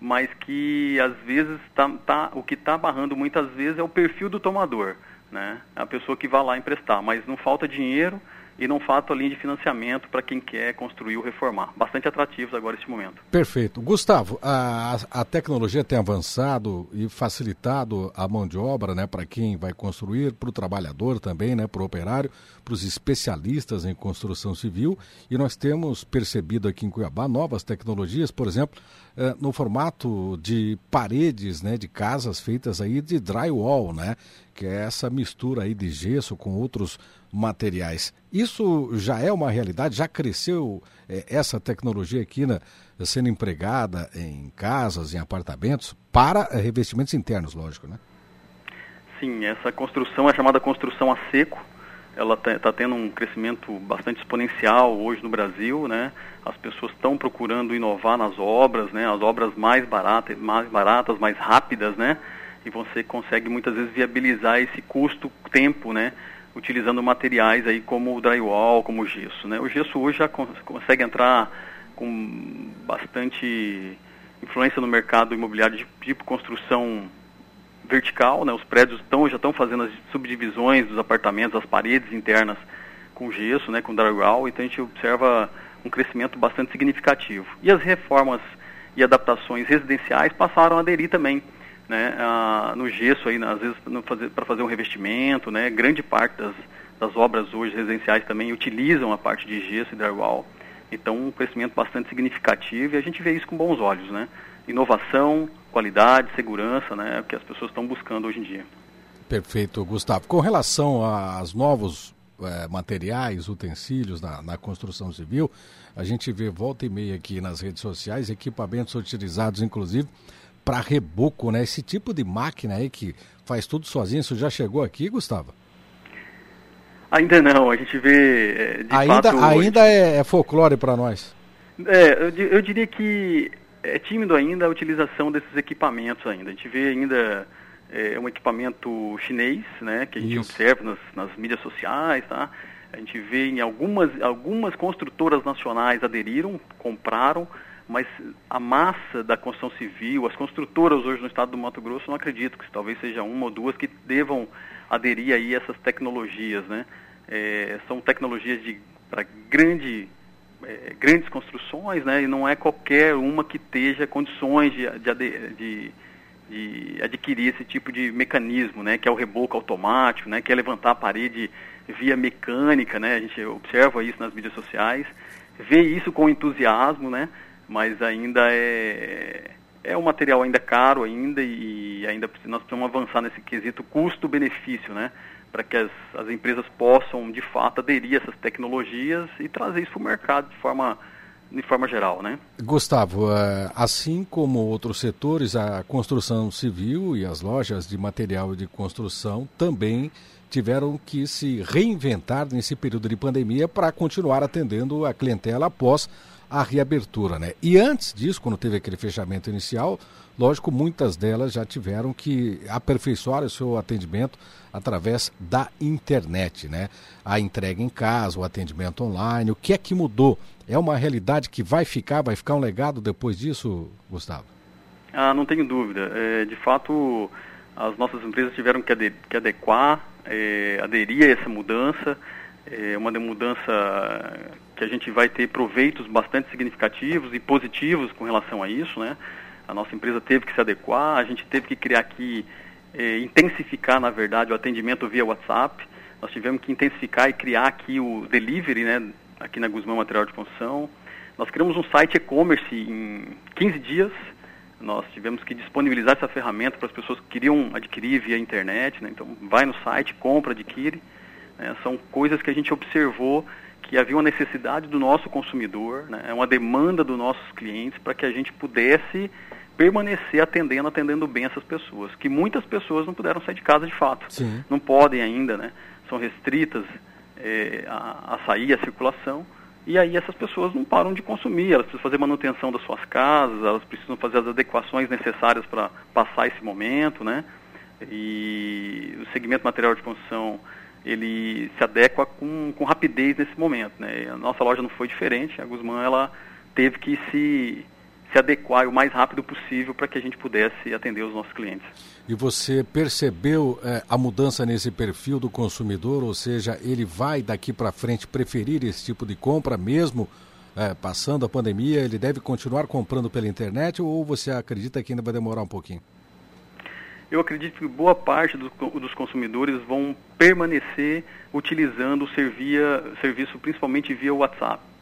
mas que às vezes tá, tá, o que está barrando muitas vezes é o perfil do tomador, né? A pessoa que vai lá emprestar, mas não falta dinheiro, e não falta a linha de financiamento para quem quer construir ou reformar. Bastante atrativos agora neste momento. Perfeito. Gustavo, a, a tecnologia tem avançado e facilitado a mão de obra né, para quem vai construir, para o trabalhador também, né, para o operário, para os especialistas em construção civil. E nós temos percebido aqui em Cuiabá novas tecnologias, por exemplo, eh, no formato de paredes né, de casas feitas aí de drywall, né, que é essa mistura aí de gesso com outros materiais. Isso já é uma realidade? Já cresceu é, essa tecnologia aqui na, sendo empregada em casas, em apartamentos, para revestimentos internos, lógico, né? Sim, essa construção é chamada construção a seco. Ela está tendo um crescimento bastante exponencial hoje no Brasil, né? As pessoas estão procurando inovar nas obras, né? As obras mais baratas, mais baratas, mais rápidas, né? E você consegue muitas vezes viabilizar esse custo-tempo, né? utilizando materiais aí como o drywall, como o gesso. Né? O gesso hoje já cons consegue entrar com bastante influência no mercado imobiliário de tipo construção vertical, né? Os prédios estão, já estão fazendo as subdivisões dos apartamentos, as paredes internas com gesso, né? Com drywall, então a gente observa um crescimento bastante significativo. E as reformas e adaptações residenciais passaram a aderir também né, ah, no gesso aí, às vezes para fazer um revestimento, né, grande parte das, das obras hoje residenciais também utilizam a parte de gesso e drywall. Então, um crescimento bastante significativo e a gente vê isso com bons olhos, né? Inovação, qualidade, segurança, né? O que as pessoas estão buscando hoje em dia. Perfeito, Gustavo. Com relação aos novos é, materiais, utensílios na, na, construção civil, a gente vê volta e meia aqui nas redes sociais equipamentos utilizados, inclusive, para reboco, né? Esse tipo de máquina aí que faz tudo sozinho, isso já chegou aqui, Gustavo? Ainda não, a gente vê. É, ainda fato, ainda é, é folclore para nós. É, eu, eu, diria que é tímido ainda a utilização desses equipamentos ainda. A gente vê ainda é, um equipamento chinês, né, que a gente Isso. observa nas, nas mídias sociais, tá? A gente vê em algumas, algumas construtoras nacionais aderiram, compraram, mas a massa da construção civil, as construtoras hoje no estado do Mato Grosso, não acredito que talvez seja uma ou duas que devam aderir aí a essas tecnologias, né? É, são tecnologias para grande, é, grandes construções, né? E não é qualquer uma que esteja condições de, de, de, de, adquirir esse tipo de mecanismo, né? Que é o reboco automático, né? Que é levantar a parede via mecânica, né? A gente observa isso nas mídias sociais, vê isso com entusiasmo, né? Mas ainda é é um material ainda caro ainda e ainda nós precisamos avançar nesse quesito custo-benefício, né? Para que as, as empresas possam de fato aderir a essas tecnologias e trazer isso para o mercado de forma de forma geral, né? Gustavo, é, assim como outros setores, a construção civil e as lojas de material de construção também tiveram que se reinventar nesse período de pandemia para continuar atendendo a clientela após a reabertura, né? E antes disso, quando teve aquele fechamento inicial, lógico, muitas delas já tiveram que aperfeiçoar o seu atendimento através da internet, né? A entrega em casa, o atendimento online, o que é que mudou? É uma realidade que vai ficar, vai ficar um legado depois disso, Gustavo? Ah, não tenho dúvida. É, de fato, as nossas empresas tiveram que, ade que adequar, é, aderir a essa mudança, é uma mudança que a gente vai ter proveitos bastante significativos e positivos com relação a isso, né? A nossa empresa teve que se adequar, a gente teve que criar aqui, eh, intensificar, na verdade, o atendimento via WhatsApp, Nós tivemos que intensificar e criar aqui o delivery, né, aqui na Guzmão Material de Construção. Nós criamos um site e-commerce em 15 dias. Nós tivemos que disponibilizar essa ferramenta para as pessoas que queriam adquirir via internet. Né? Então, vai no site, compra, adquire. Né? São coisas que a gente observou que havia uma necessidade do nosso consumidor, né? é uma demanda dos nossos clientes para que a gente pudesse permanecer atendendo, atendendo bem essas pessoas. Que muitas pessoas não puderam sair de casa de fato. Sim. Não podem ainda, né? São restritas é, a, a sair, a circulação. E aí essas pessoas não param de consumir, elas precisam fazer manutenção das suas casas, elas precisam fazer as adequações necessárias para passar esse momento, né? E o segmento material de construção, ele se adequa com, com rapidez nesse momento, né? A nossa loja não foi diferente, a Guzmán, ela teve que se se adequar o mais rápido possível para que a gente pudesse atender os nossos clientes. E você percebeu é, a mudança nesse perfil do consumidor, ou seja, ele vai daqui para frente preferir esse tipo de compra mesmo é, passando a pandemia? Ele deve continuar comprando pela internet ou você acredita que ainda vai demorar um pouquinho? Eu acredito que boa parte do, dos consumidores vão permanecer utilizando o serviço principalmente via WhatsApp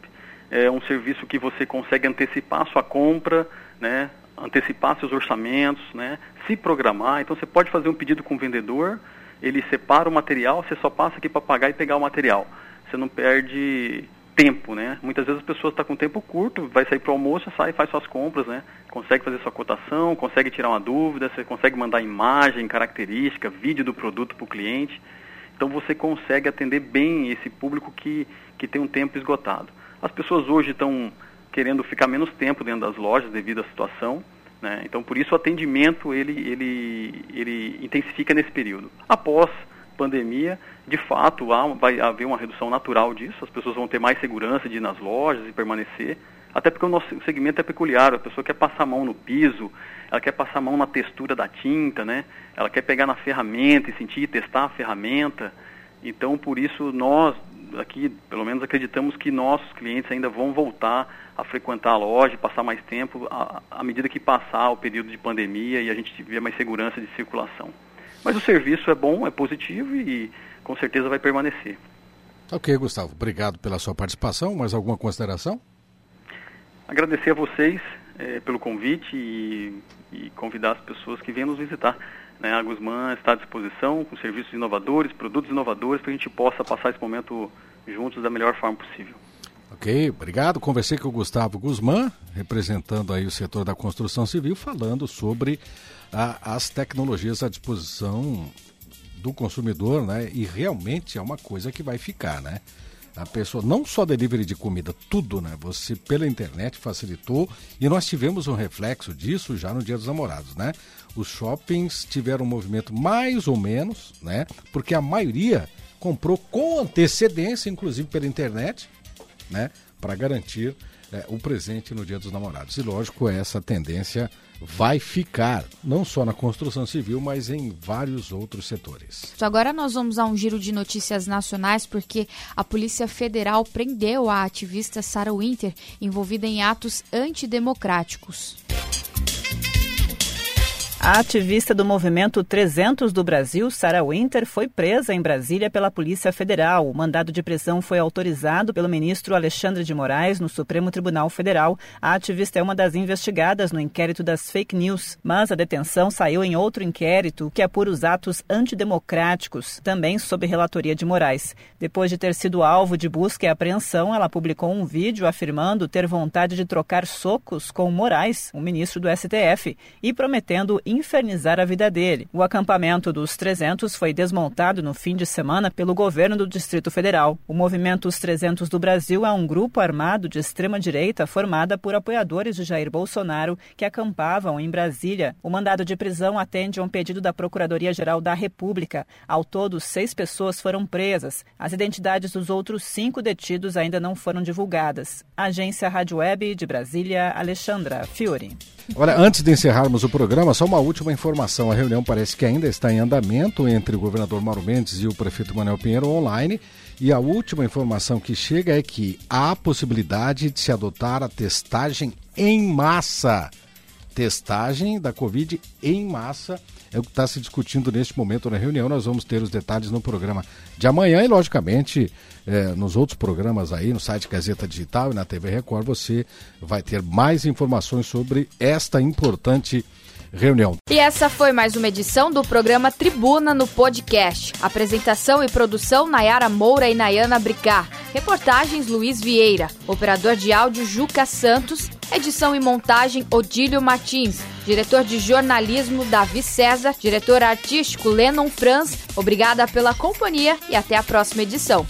é um serviço que você consegue antecipar sua compra, né, antecipar seus orçamentos, né, se programar. Então você pode fazer um pedido com o vendedor, ele separa o material, você só passa aqui para pagar e pegar o material. Você não perde tempo, né? Muitas vezes as pessoas estão tá com tempo curto, vai sair para o almoço, sai faz suas compras, né? Consegue fazer sua cotação, consegue tirar uma dúvida, você consegue mandar imagem, característica, vídeo do produto para o cliente. Então você consegue atender bem esse público que, que tem um tempo esgotado. As pessoas hoje estão querendo ficar menos tempo dentro das lojas devido à situação, né? então por isso o atendimento ele, ele, ele intensifica nesse período. Após pandemia, de fato há, vai haver uma redução natural disso, as pessoas vão ter mais segurança de ir nas lojas e permanecer, até porque o nosso segmento é peculiar, a pessoa quer passar a mão no piso, ela quer passar a mão na textura da tinta, né? ela quer pegar na ferramenta e sentir, testar a ferramenta, então por isso nós aqui, pelo menos acreditamos que nossos clientes ainda vão voltar a frequentar a loja, passar mais tempo, à, medida que passar o período de pandemia e a gente tiver mais segurança de circulação. Mas o serviço é bom, é positivo e com certeza vai permanecer. Ok, Gustavo. Obrigado pela sua participação. Mais alguma consideração? Agradecer a vocês é, pelo convite e, e convidar as pessoas que venham nos visitar. Né? A Guzmán está à disposição com serviços inovadores, produtos inovadores, para a gente possa passar esse momento juntos da melhor forma possível. Ok, obrigado. Conversei com o Gustavo Guzmán, representando aí o setor da construção civil, falando sobre a, as tecnologias à disposição do consumidor, né? E realmente é uma coisa que vai ficar, né? A pessoa, não só delivery de comida, tudo, né? Você pela internet facilitou e nós tivemos um reflexo disso já no Dia dos Namorados, né? Os shoppings tiveram um movimento mais ou menos, né? Porque a maioria comprou com antecedência, inclusive pela internet, né? Para garantir é, o presente no Dia dos Namorados. E lógico, essa tendência vai ficar, não só na construção civil, mas em vários outros setores. Agora nós vamos a um giro de notícias nacionais, porque a Polícia Federal prendeu a ativista Sarah Winter, envolvida em atos antidemocráticos. A ativista do movimento 300 do Brasil, Sarah Winter, foi presa em Brasília pela Polícia Federal. O mandado de prisão foi autorizado pelo ministro Alexandre de Moraes no Supremo Tribunal Federal. A ativista é uma das investigadas no inquérito das fake news, mas a detenção saiu em outro inquérito que apura os atos antidemocráticos, também sob relatoria de Moraes. Depois de ter sido alvo de busca e apreensão, ela publicou um vídeo afirmando ter vontade de trocar socos com Moraes, o ministro do STF, e prometendo infernizar a vida dele. O acampamento dos 300 foi desmontado no fim de semana pelo governo do Distrito Federal. O movimento Os 300 do Brasil é um grupo armado de extrema-direita formada por apoiadores de Jair Bolsonaro que acampavam em Brasília. O mandado de prisão atende a um pedido da Procuradoria-Geral da República. Ao todo, seis pessoas foram presas. As identidades dos outros cinco detidos ainda não foram divulgadas. Agência Rádio Web de Brasília, Alexandra Fiore. Olha, antes de encerrarmos o programa, só uma última informação. A reunião parece que ainda está em andamento entre o governador Mauro Mendes e o prefeito Manuel Pinheiro online. E a última informação que chega é que há possibilidade de se adotar a testagem em massa testagem da Covid em massa. É o que está se discutindo neste momento na reunião. Nós vamos ter os detalhes no programa de amanhã e, logicamente, é, nos outros programas aí, no site Gazeta Digital e na TV Record, você vai ter mais informações sobre esta importante reunião. E essa foi mais uma edição do programa Tribuna no Podcast. Apresentação e produção Nayara Moura e Nayana Bricar. Reportagens Luiz Vieira. Operador de áudio Juca Santos. Edição e montagem Odílio Martins. Diretor de jornalismo Davi César. Diretor artístico Lennon Franz. Obrigada pela companhia e até a próxima edição.